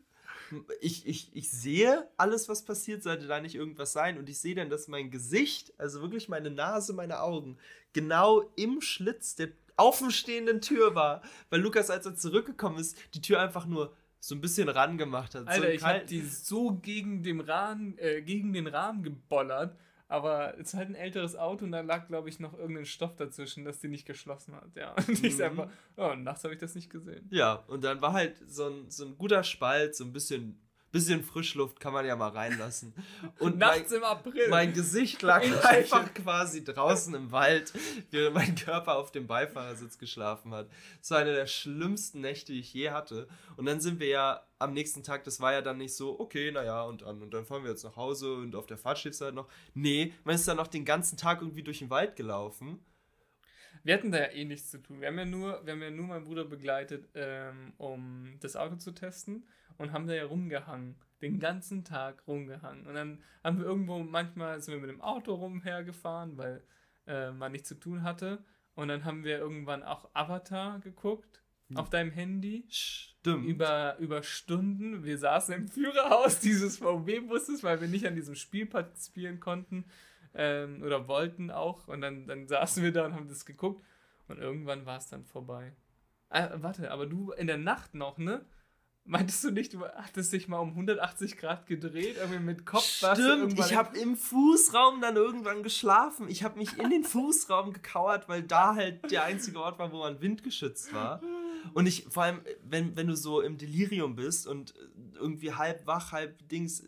Ich, ich, ich sehe alles, was passiert, sollte da nicht irgendwas sein. Und ich sehe dann, dass mein Gesicht, also wirklich meine Nase, meine Augen, genau im Schlitz der offenstehenden Tür war. Weil Lukas, als er zurückgekommen ist, die Tür einfach nur so ein bisschen ran gemacht hat. Alter, so ich habe kalt- die so gegen den Rahmen, äh, gegen den Rahmen gebollert, aber es ist halt ein älteres Auto und da lag, glaube ich, noch irgendein Stoff dazwischen, dass die nicht geschlossen hat. Ja, <laughs> und ich Mhm. sag mal, oh, nachts habe ich das nicht gesehen. Ja, und dann war halt so ein, so ein guter Spalt, so ein bisschen, bisschen Frischluft kann man ja mal reinlassen. Und nachts mein, im April. mein Gesicht lag In einfach quasi draußen im Wald, während mein Körper auf dem Beifahrersitz geschlafen hat. Das war eine der schlimmsten Nächte, die ich je hatte. Und dann sind wir ja am nächsten Tag, das war ja dann nicht so, okay, naja, und dann, und dann fahren wir jetzt nach Hause und auf der Fahrt schläfst du halt noch. Nee, man ist dann noch den ganzen Tag irgendwie durch den Wald gelaufen. Wir hatten da ja eh nichts zu tun. Wir haben ja nur, wir haben ja nur meinen Bruder begleitet, ähm, um das Auto zu testen und haben da ja rumgehangen. Den ganzen Tag rumgehangen. Und dann haben wir irgendwo, manchmal sind wir mit dem Auto rumhergefahren, weil äh, man nichts zu tun hatte. Und dann haben wir irgendwann auch Avatar geguckt auf deinem Handy. Stimmt. über, über Stunden. Wir saßen im Führerhaus dieses VW-Busses, weil wir nicht an diesem Spielplatz spielen konnten ähm, oder wollten auch. Und dann, dann saßen wir da und haben das geguckt. Und irgendwann war es dann vorbei. Äh, warte, aber du in der Nacht noch, ne? Meintest du nicht, du hattest dich mal um 180 Grad gedreht, irgendwie mit Kopf? Stimmt, ich habe im Fußraum dann irgendwann geschlafen. Ich habe mich in den Fußraum gekauert, weil da halt der einzige Ort war, wo man windgeschützt war. Und ich, vor allem, wenn, wenn du so im Delirium bist und irgendwie halb wach, halb Dings,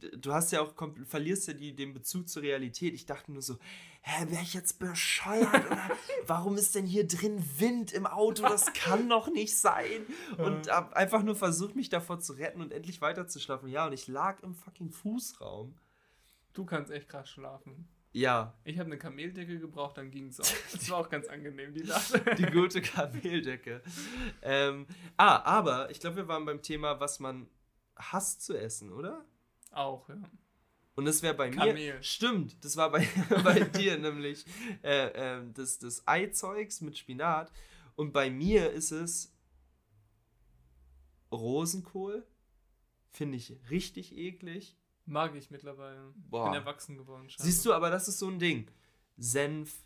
du hast ja auch, verlierst ja die, den Bezug zur Realität. Ich dachte nur so, hä, wäre ich jetzt bescheuert? Oder <laughs> warum ist denn hier drin Wind im Auto? Das kann doch nicht sein. Und hab einfach nur versucht, mich davor zu retten und endlich weiterzuschlafen. Ja, und ich lag im fucking Fußraum. Du kannst echt krass schlafen. Ja, Ich habe eine Kameldecke gebraucht, dann ging es auch. <laughs> Das war auch ganz angenehm, die Nacht. die gute Kameldecke. ähm, ah, aber ich glaube, wir waren beim Thema, was man hasst zu essen, oder? Auch, ja. Und das wäre bei mir. Kamel. Stimmt, das war bei, <laughs> bei dir nämlich äh, ähm, das, das Eizeugs mit Spinat. Und bei mir ist es Rosenkohl. Finde ich richtig eklig. Mag ich mittlerweile. Boah. Bin erwachsen geworden. scheinbar. Siehst du, aber das ist so ein Ding. Senf,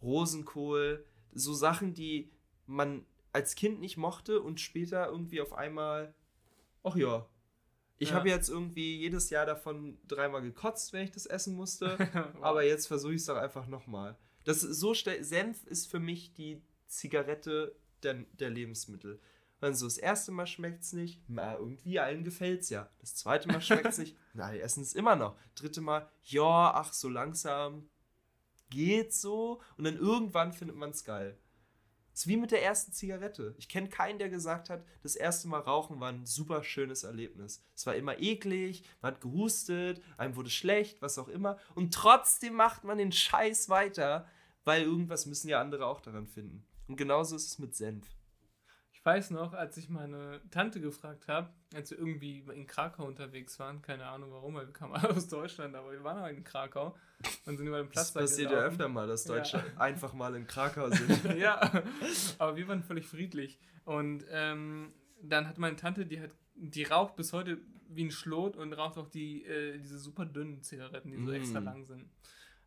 Rosenkohl, so Sachen, die man als Kind nicht mochte und später irgendwie auf einmal, ach ja. Ich Ja. habe jetzt irgendwie jedes Jahr davon dreimal gekotzt, wenn ich das essen musste. <laughs> Wow. Aber jetzt versuche ich es doch einfach nochmal. Das so Senf ist für mich die Zigarette der, der Lebensmittel. Wenn so das erste Mal schmeckt es nicht, na, irgendwie allen gefällt es ja. Das zweite Mal schmeckt es nicht, <laughs> na, die essen es immer noch. Dritte Mal, ja, ach, so langsam geht so. Und dann irgendwann findet man es geil. Ist wie mit der ersten Zigarette. Ich kenne keinen, der gesagt hat, das erste Mal rauchen war ein super schönes Erlebnis. Es war immer eklig, man hat gehustet, einem wurde schlecht, was auch immer. Und trotzdem macht man den Scheiß weiter, weil irgendwas müssen ja andere auch daran finden. Und genauso ist es mit Senf. Ich weiß noch, als ich meine Tante gefragt habe, als wir irgendwie in Krakau unterwegs waren, keine Ahnung warum, weil wir kamen <laughs> alle aus Deutschland, aber wir waren halt in Krakau und sind über den Das Platz passiert ja öfter mal, dass Ja. Deutsche <laughs> einfach mal in Krakau sind. <laughs> ja, aber wir waren völlig friedlich. Und ähm, dann hat meine Tante, die hat, die raucht bis heute wie ein Schlot und raucht auch die, äh, diese super dünnen Zigaretten, die so Mm. extra lang sind.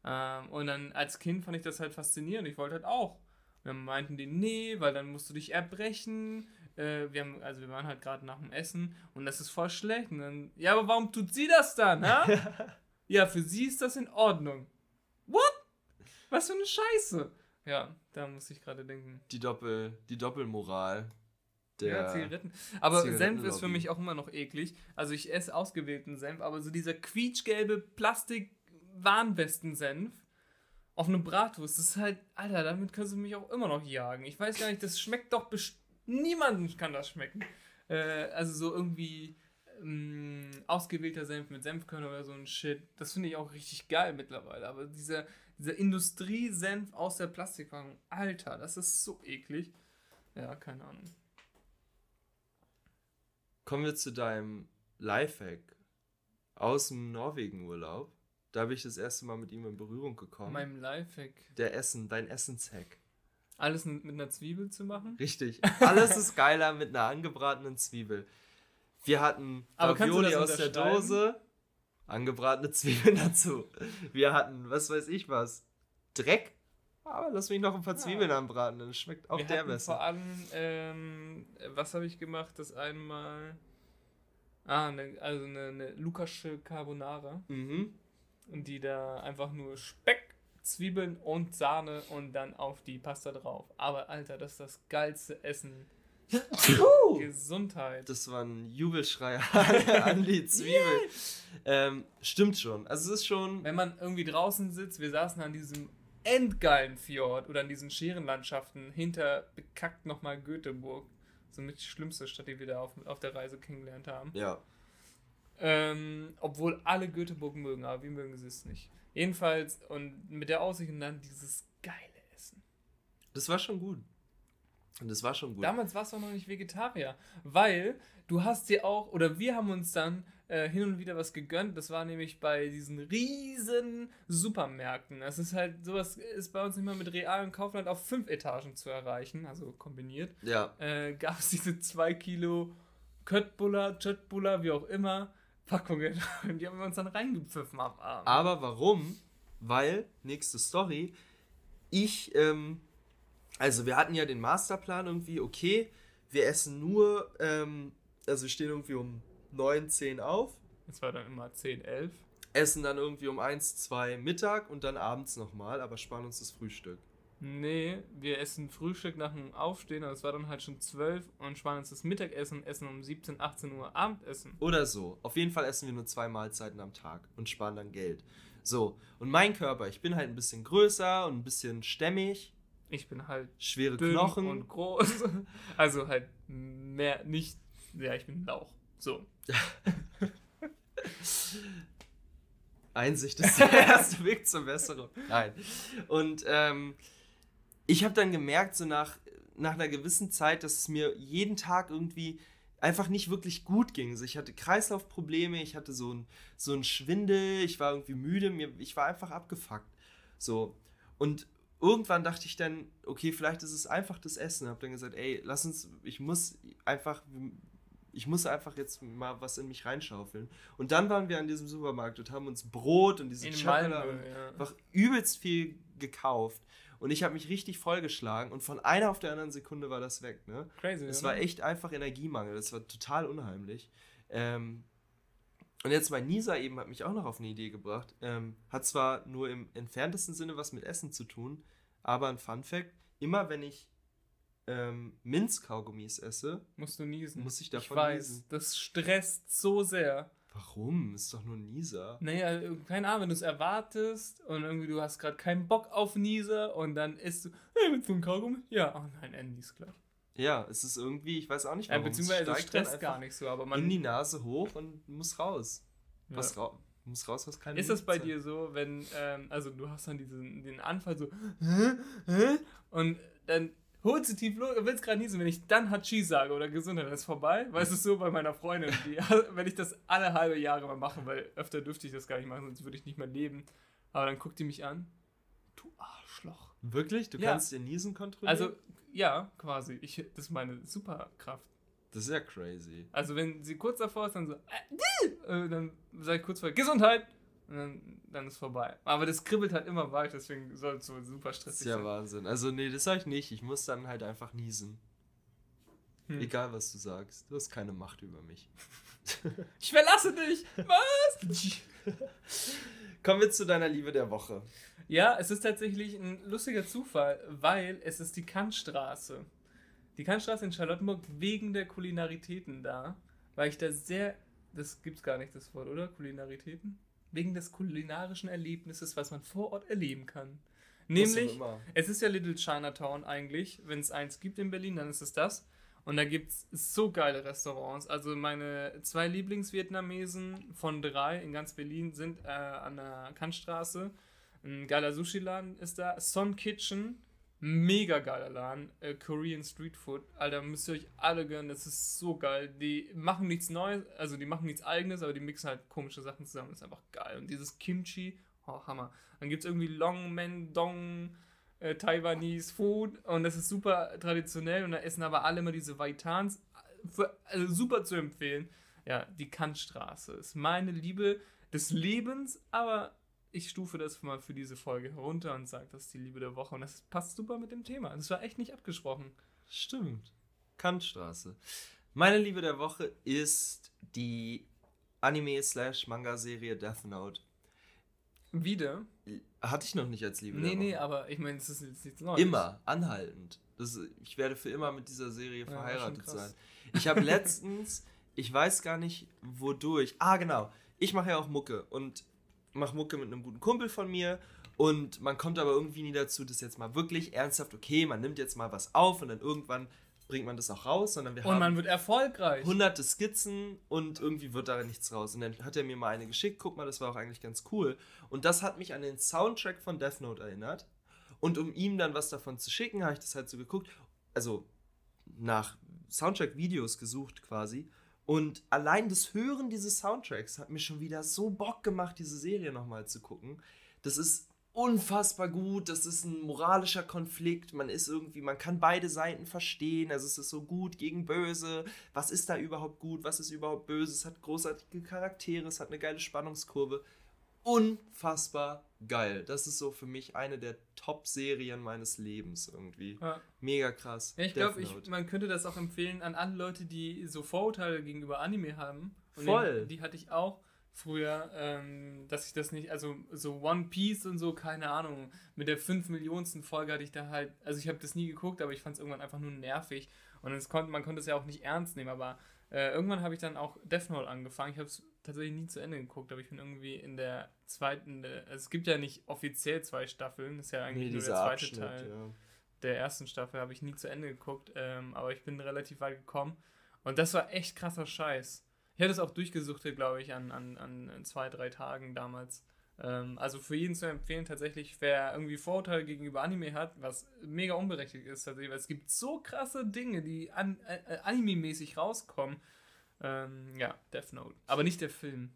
Ähm, und dann als Kind fand ich das halt faszinierend. Ich wollte halt auch. Dann meinten die, nee, weil dann musst du dich erbrechen. Äh, wir haben, also wir waren halt gerade nach dem Essen und das ist voll schlecht. Und dann, ja, aber warum tut sie das dann, ha? <laughs> ja, für sie ist das in Ordnung. What? Was für eine Scheiße. Ja, da muss ich gerade denken. Die, Doppel, die Doppelmoral der. ja, Zigaretten. Aber Senf ist für mich auch immer noch eklig. Also ich esse ausgewählten Senf, aber so dieser quietschgelbe Plastik-Warnwesten-Senf auf eine Bratwurst, das ist halt, Alter, damit können sie mich auch immer noch jagen. Ich weiß gar nicht, das schmeckt doch best Niemanden kann das schmecken. Äh, also so irgendwie ähm, ausgewählter Senf mit Senfkörner oder so ein Shit, das finde ich auch richtig geil mittlerweile. Aber dieser, dieser Industriesenf aus der Plastikpackung, Alter, das ist so eklig. Ja, keine Ahnung. Kommen wir zu deinem Lifehack aus dem Norwegen-Urlaub. Da habe ich das erste Mal mit ihm in Berührung gekommen. Meinem Lifehack. der Essen, dein Essenshack. Alles mit einer Zwiebel zu machen? Richtig. Alles ist geiler mit einer angebratenen Zwiebel. Wir hatten Ravioli aus der? Dose, angebratene Zwiebeln <laughs> dazu. Wir hatten, was weiß ich was, Dreck. Aber lass mich noch ein paar Ja. Zwiebeln anbraten, dann schmeckt auch Wir der besser. Vor allem, ähm, was habe ich gemacht? Das einmal. Ah, ne, also eine, eine Lukasche Carbonara. Mhm. Und die da einfach nur Speck, Zwiebeln und Sahne und dann auf die Pasta drauf. Aber Alter, das ist das geilste Essen. Gesundheit. Das war ein Jubelschrei <laughs> an die Zwiebel. Ähm, stimmt schon. Also es ist schon. Wenn man irgendwie draußen sitzt, wir saßen an diesem endgeilen Fjord oder an diesen Scherenlandschaften hinter bekackt nochmal Göteborg. So mit die schlimmste Stadt, die wir da auf, auf der Reise kennengelernt haben. Ja. Ähm, obwohl alle Göteborg mögen, aber wir mögen sie es nicht. Jedenfalls, und mit der Aussicht und dann dieses geile Essen. Das war schon gut. Und das war schon gut. Damals warst du auch noch nicht Vegetarier, weil du hast dir auch, oder wir haben uns dann äh, hin und wieder was gegönnt. Das war nämlich bei diesen riesen Supermärkten. Das ist halt, sowas ist bei uns nicht mal mit Real und Kaufland auf fünf Etagen zu erreichen, also kombiniert. ja. Äh, Gab es diese zwei Kilo Köttbullar, Jöttbullar, wie auch immer, Packungen. <laughs> Und die haben wir uns dann reingepfiffen am Abend. Aber warum? Weil, nächste Story, ich, ähm, also wir hatten ja den Masterplan irgendwie, okay, wir essen nur, ähm, also wir stehen irgendwie um 9, 10 auf, Das war dann immer 10, 11. essen dann irgendwie um 1, 2 Mittag und dann abends nochmal, aber sparen uns das Frühstück. Nee, wir essen Frühstück nach dem Aufstehen, aber es war dann halt schon 12 und sparen uns das Mittagessen, essen um 17, 18 Uhr Abendessen. Oder so. Auf jeden Fall essen wir nur zwei Mahlzeiten am Tag und sparen dann Geld. So, und mein Körper, ich bin halt ein bisschen größer und ein bisschen stämmig, Ich bin halt schwere Knochen. und groß. <laughs> Also halt mehr nicht. Ja, ich bin ein Lauch. So. <laughs> Einsicht ist der <laughs> erste Weg zur Besserung. Nein. Und ähm, ich habe dann gemerkt, so nach, nach einer gewissen Zeit, dass es mir jeden Tag irgendwie einfach nicht wirklich gut ging. Also ich hatte Kreislaufprobleme, ich hatte so ein, so ein Schwindel, ich war irgendwie müde, mir, ich war einfach abgefuckt. So. Und irgendwann dachte ich dann, okay, vielleicht ist es einfach das Essen. Habe dann gesagt, ey, lass uns, ich muss einfach, ich muss einfach jetzt mal was in mich reinschaufeln. Und dann waren wir an diesem Supermarkt und haben uns Brot und diese und ja. einfach übelst viel gekauft. Und ich habe mich richtig vollgeschlagen und von einer auf der anderen Sekunde war das weg. Ne? Crazy. Es war echt einfach Energiemangel. Das war total unheimlich. Ähm, Und jetzt mein Nisa eben hat mich auch noch auf eine Idee gebracht. Ähm, hat zwar nur im entferntesten Sinne was mit Essen zu tun, aber ein Fun Fact: immer wenn ich ähm, Minzkaugummis esse, Musst du niesen. muss ich ich davon weiß, niesen. das stresst so sehr. Warum? Ist doch nur Nisa. Naja, keine Ahnung, wenn du es erwartest und irgendwie du hast gerade keinen Bock auf Nieser und dann isst du, hey, mit so einem Kaugummi? Ja, oh nein, Andy ist klar. Ja, es ist irgendwie, ich weiß auch nicht Ja, warum. beziehungsweise es stresst gar nicht so, aber man. in die Nase hoch und muss raus. Ja. Was ra muss raus, was keine Ist das bei Minze. dir so, wenn, ähm, also du hast dann diesen den Anfall so, hä? Hä? und dann holst du tief los, willst gerade niesen, wenn ich dann Hachi sage oder Gesundheit, dann ist vorbei. Weil es ist so bei meiner Freundin, die, <laughs> wenn ich das alle halbe Jahre mal mache, weil öfter dürfte ich das gar nicht machen, sonst würde ich nicht mehr leben. Aber dann guckt die mich an, du Arschloch. Wirklich? Du Ja. kannst dir Niesen kontrollieren? Also, ja, quasi. Ich, das ist meine Superkraft. das ist ja crazy. Also, wenn sie kurz davor ist, dann so, äh, äh, dann sage ich kurz vor, Gesundheit! Und dann, dann ist vorbei. Aber das kribbelt halt immer weiter, deswegen soll es so super Das ist stressig ja sein. Wahnsinn. Also, nee, das sag ich nicht. Ich muss dann halt einfach niesen. Hm. Egal, was du sagst. Du hast keine Macht über mich. <laughs> Ich verlasse dich! Was? <laughs> Kommen wir zu deiner Liebe der Woche. ja, es ist tatsächlich ein lustiger Zufall, weil es ist die Kantstraße. Die Kantstraße in Charlottenburg wegen der Kulinaritäten da, weil ich da sehr, das gibt's gar nicht das Wort, oder? Kulinaritäten? Wegen des kulinarischen Erlebnisses, was man vor Ort erleben kann. Nämlich. Es ist ja Little Chinatown eigentlich. Wenn es eins gibt in Berlin, dann ist es das. Und da gibt es so geile Restaurants. Also meine zwei Lieblingsvietnamesen von drei in ganz Berlin sind äh, an der Kantstraße. Ein geiler Sushi-Laden ist da. Son Kitchen, mega geiler Laden. Äh, Korean Street Food. Alter, müsst ihr euch alle gönnen. Das ist so geil. Die machen nichts Neues, also die machen nichts Eigenes, aber die mixen halt komische Sachen zusammen. Das ist einfach geil. Und dieses Kimchi, oh, Hammer. Dann gibt es irgendwie Long Men Dong äh, Taiwanese Food und das ist super traditionell und da essen aber alle immer diese Waitans. Für, also super zu empfehlen. Ja, die Kantstraße ist meine Liebe des Lebens, aber ich stufe das mal für diese Folge herunter und sage, das ist die Liebe der Woche und das passt super mit dem Thema. Das war echt nicht abgesprochen. Stimmt. Kantstraße. Meine Liebe der Woche ist die Anime-Slash-Manga-Serie Death Note. Wieder? Hatte ich noch nicht als Liebe Nee, der nee, Woche. aber ich meine, es ist jetzt nichts Neues. Immer, anhaltend. Das, ich werde für immer mit dieser Serie verheiratet sein. Ich habe <laughs> letztens, ich weiß gar nicht wodurch. Ah, genau. Ich mache ja auch Mucke und mache Mucke mit einem guten Kumpel von mir. Und man kommt aber irgendwie nie dazu, das jetzt mal wirklich ernsthaft, okay, man nimmt jetzt mal was auf und dann irgendwann bringt man das auch raus, sondern wir Und haben man wird erfolgreich. hunderte Skizzen und irgendwie wird da nichts raus. Und dann hat er mir mal eine geschickt, guck mal, das war auch eigentlich ganz cool. Und das hat mich an den Soundtrack von Death Note erinnert. Und um ihm dann was davon zu schicken, habe ich das halt so geguckt. Also nach Soundtrack-Videos gesucht quasi. Und allein das Hören dieses Soundtracks hat mir schon wieder so Bock gemacht, diese Serie nochmal zu gucken. Das ist unfassbar gut, das ist ein moralischer Konflikt, man ist irgendwie, man kann beide Seiten verstehen, also es ist so gut gegen böse, was ist da überhaupt gut, was ist überhaupt böse, es hat großartige Charaktere, es hat eine geile Spannungskurve, unfassbar geil. Das ist so für mich eine der Top-Serien meines Lebens irgendwie. Ja. Mega krass. Ja, ich glaube, man könnte das auch empfehlen an alle Leute, die so Vorurteile gegenüber Anime haben. Und Voll. Die, die hatte ich auch früher, ähm, dass ich das nicht, also so One Piece und so, keine Ahnung, mit der 5 Millionsten Folge hatte ich da halt, also ich habe das nie geguckt, aber ich fand es irgendwann einfach nur nervig. Und es konnte, man konnte es ja auch nicht ernst nehmen, aber äh, irgendwann habe ich dann auch Death Note angefangen. Ich habe es tatsächlich nie zu Ende geguckt, aber ich bin irgendwie in der zweiten, also es gibt ja nicht offiziell zwei Staffeln, das ist ja eigentlich Nee, nur der zweite Abschnitt, Teil ja. der ersten Staffel habe ich nie zu Ende geguckt, ähm, aber ich bin relativ weit gekommen. Und das war echt krasser Scheiß. Ich hätte es auch durchgesuchtet, glaube ich, an, an, an zwei, drei Tagen damals. Ähm, also für jeden zu empfehlen, tatsächlich, wer irgendwie Vorurteile gegenüber Anime hat, was mega unberechtigt ist, tatsächlich, weil es gibt so krasse Dinge, die an, äh, anime-mäßig rauskommen. Ähm, ja, Death Note. Aber nicht der Film.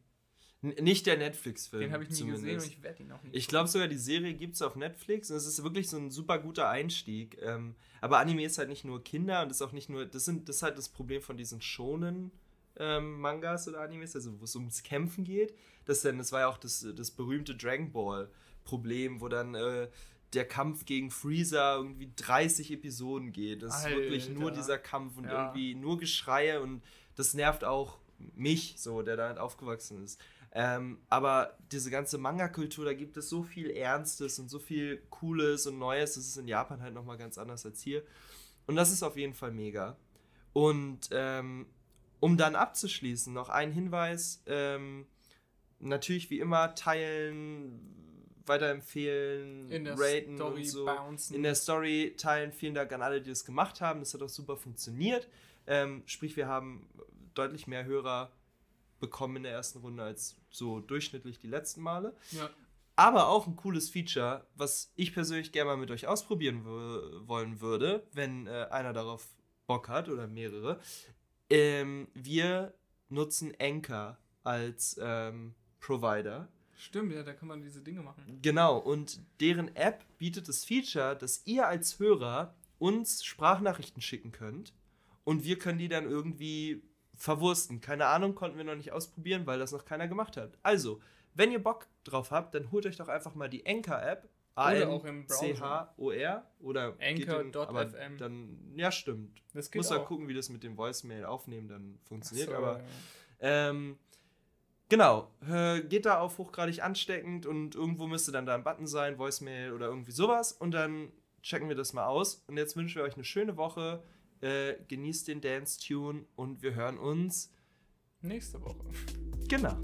N nicht der Netflix-Film. Den habe ich nie gesehen zumindest. und ich werde ihn auch nicht Ich glaube sogar, die Serie gibt es auf Netflix und es ist wirklich so ein super guter Einstieg. Ähm, aber Anime ist halt nicht nur Kinder und ist auch nicht nur, das, sind, das ist halt das Problem von diesen schonen ähm, Mangas oder Animes, also wo es ums Kämpfen geht. Das, denn, das war ja auch das, das berühmte Dragon Ball Problem, wo dann äh, der Kampf gegen Freezer irgendwie 30 Episoden geht. Das ist wirklich nur Alter. dieser Kampf und Ja. irgendwie nur Geschreie und das nervt auch mich, so, der damit aufgewachsen ist. Ähm, aber diese ganze Manga-Kultur, da gibt es so viel Ernstes und so viel Cooles und Neues. Das ist in Japan halt nochmal ganz anders als hier. Und das ist auf jeden Fall mega. Und ähm, um dann abzuschließen, noch ein Hinweis. Ähm, natürlich wie immer teilen, weiterempfehlen, In der raten Story und so. bouncen. In der Story teilen. Vielen Dank an alle, die das gemacht haben. Das hat auch super funktioniert. Ähm, sprich, wir haben deutlich mehr Hörer bekommen in der ersten Runde als so durchschnittlich die letzten Male. ja. Aber auch ein cooles Feature, was ich persönlich gerne mal mit euch ausprobieren wo- wollen würde, wenn äh, einer darauf Bock hat oder mehrere. Ähm, wir nutzen Anchor als ähm, Provider. Stimmt, ja, da kann man diese Dinge machen. Genau, und deren App bietet das Feature, dass ihr als Hörer uns Sprachnachrichten schicken könnt und wir können die dann irgendwie verwursten. Keine Ahnung, konnten wir noch nicht ausprobieren, weil das noch keiner gemacht hat. Also, wenn ihr Bock drauf habt, dann holt euch doch einfach mal die Anchor-App. Oder auch im Browser. A-N-C-H-O-R oder Anchor.fm. Dann, ja, stimmt. Das geht Muss auch. gucken, wie das mit dem Voicemail aufnehmen dann funktioniert, so, aber ja. ähm, genau, geht da auf hochgradig ansteckend und irgendwo müsste dann da ein Button sein, Voicemail oder irgendwie sowas und dann checken wir das mal aus. Und jetzt wünschen wir euch eine schöne Woche, äh, genießt den Dance-Tune und wir hören uns. Nächste Woche. Genau.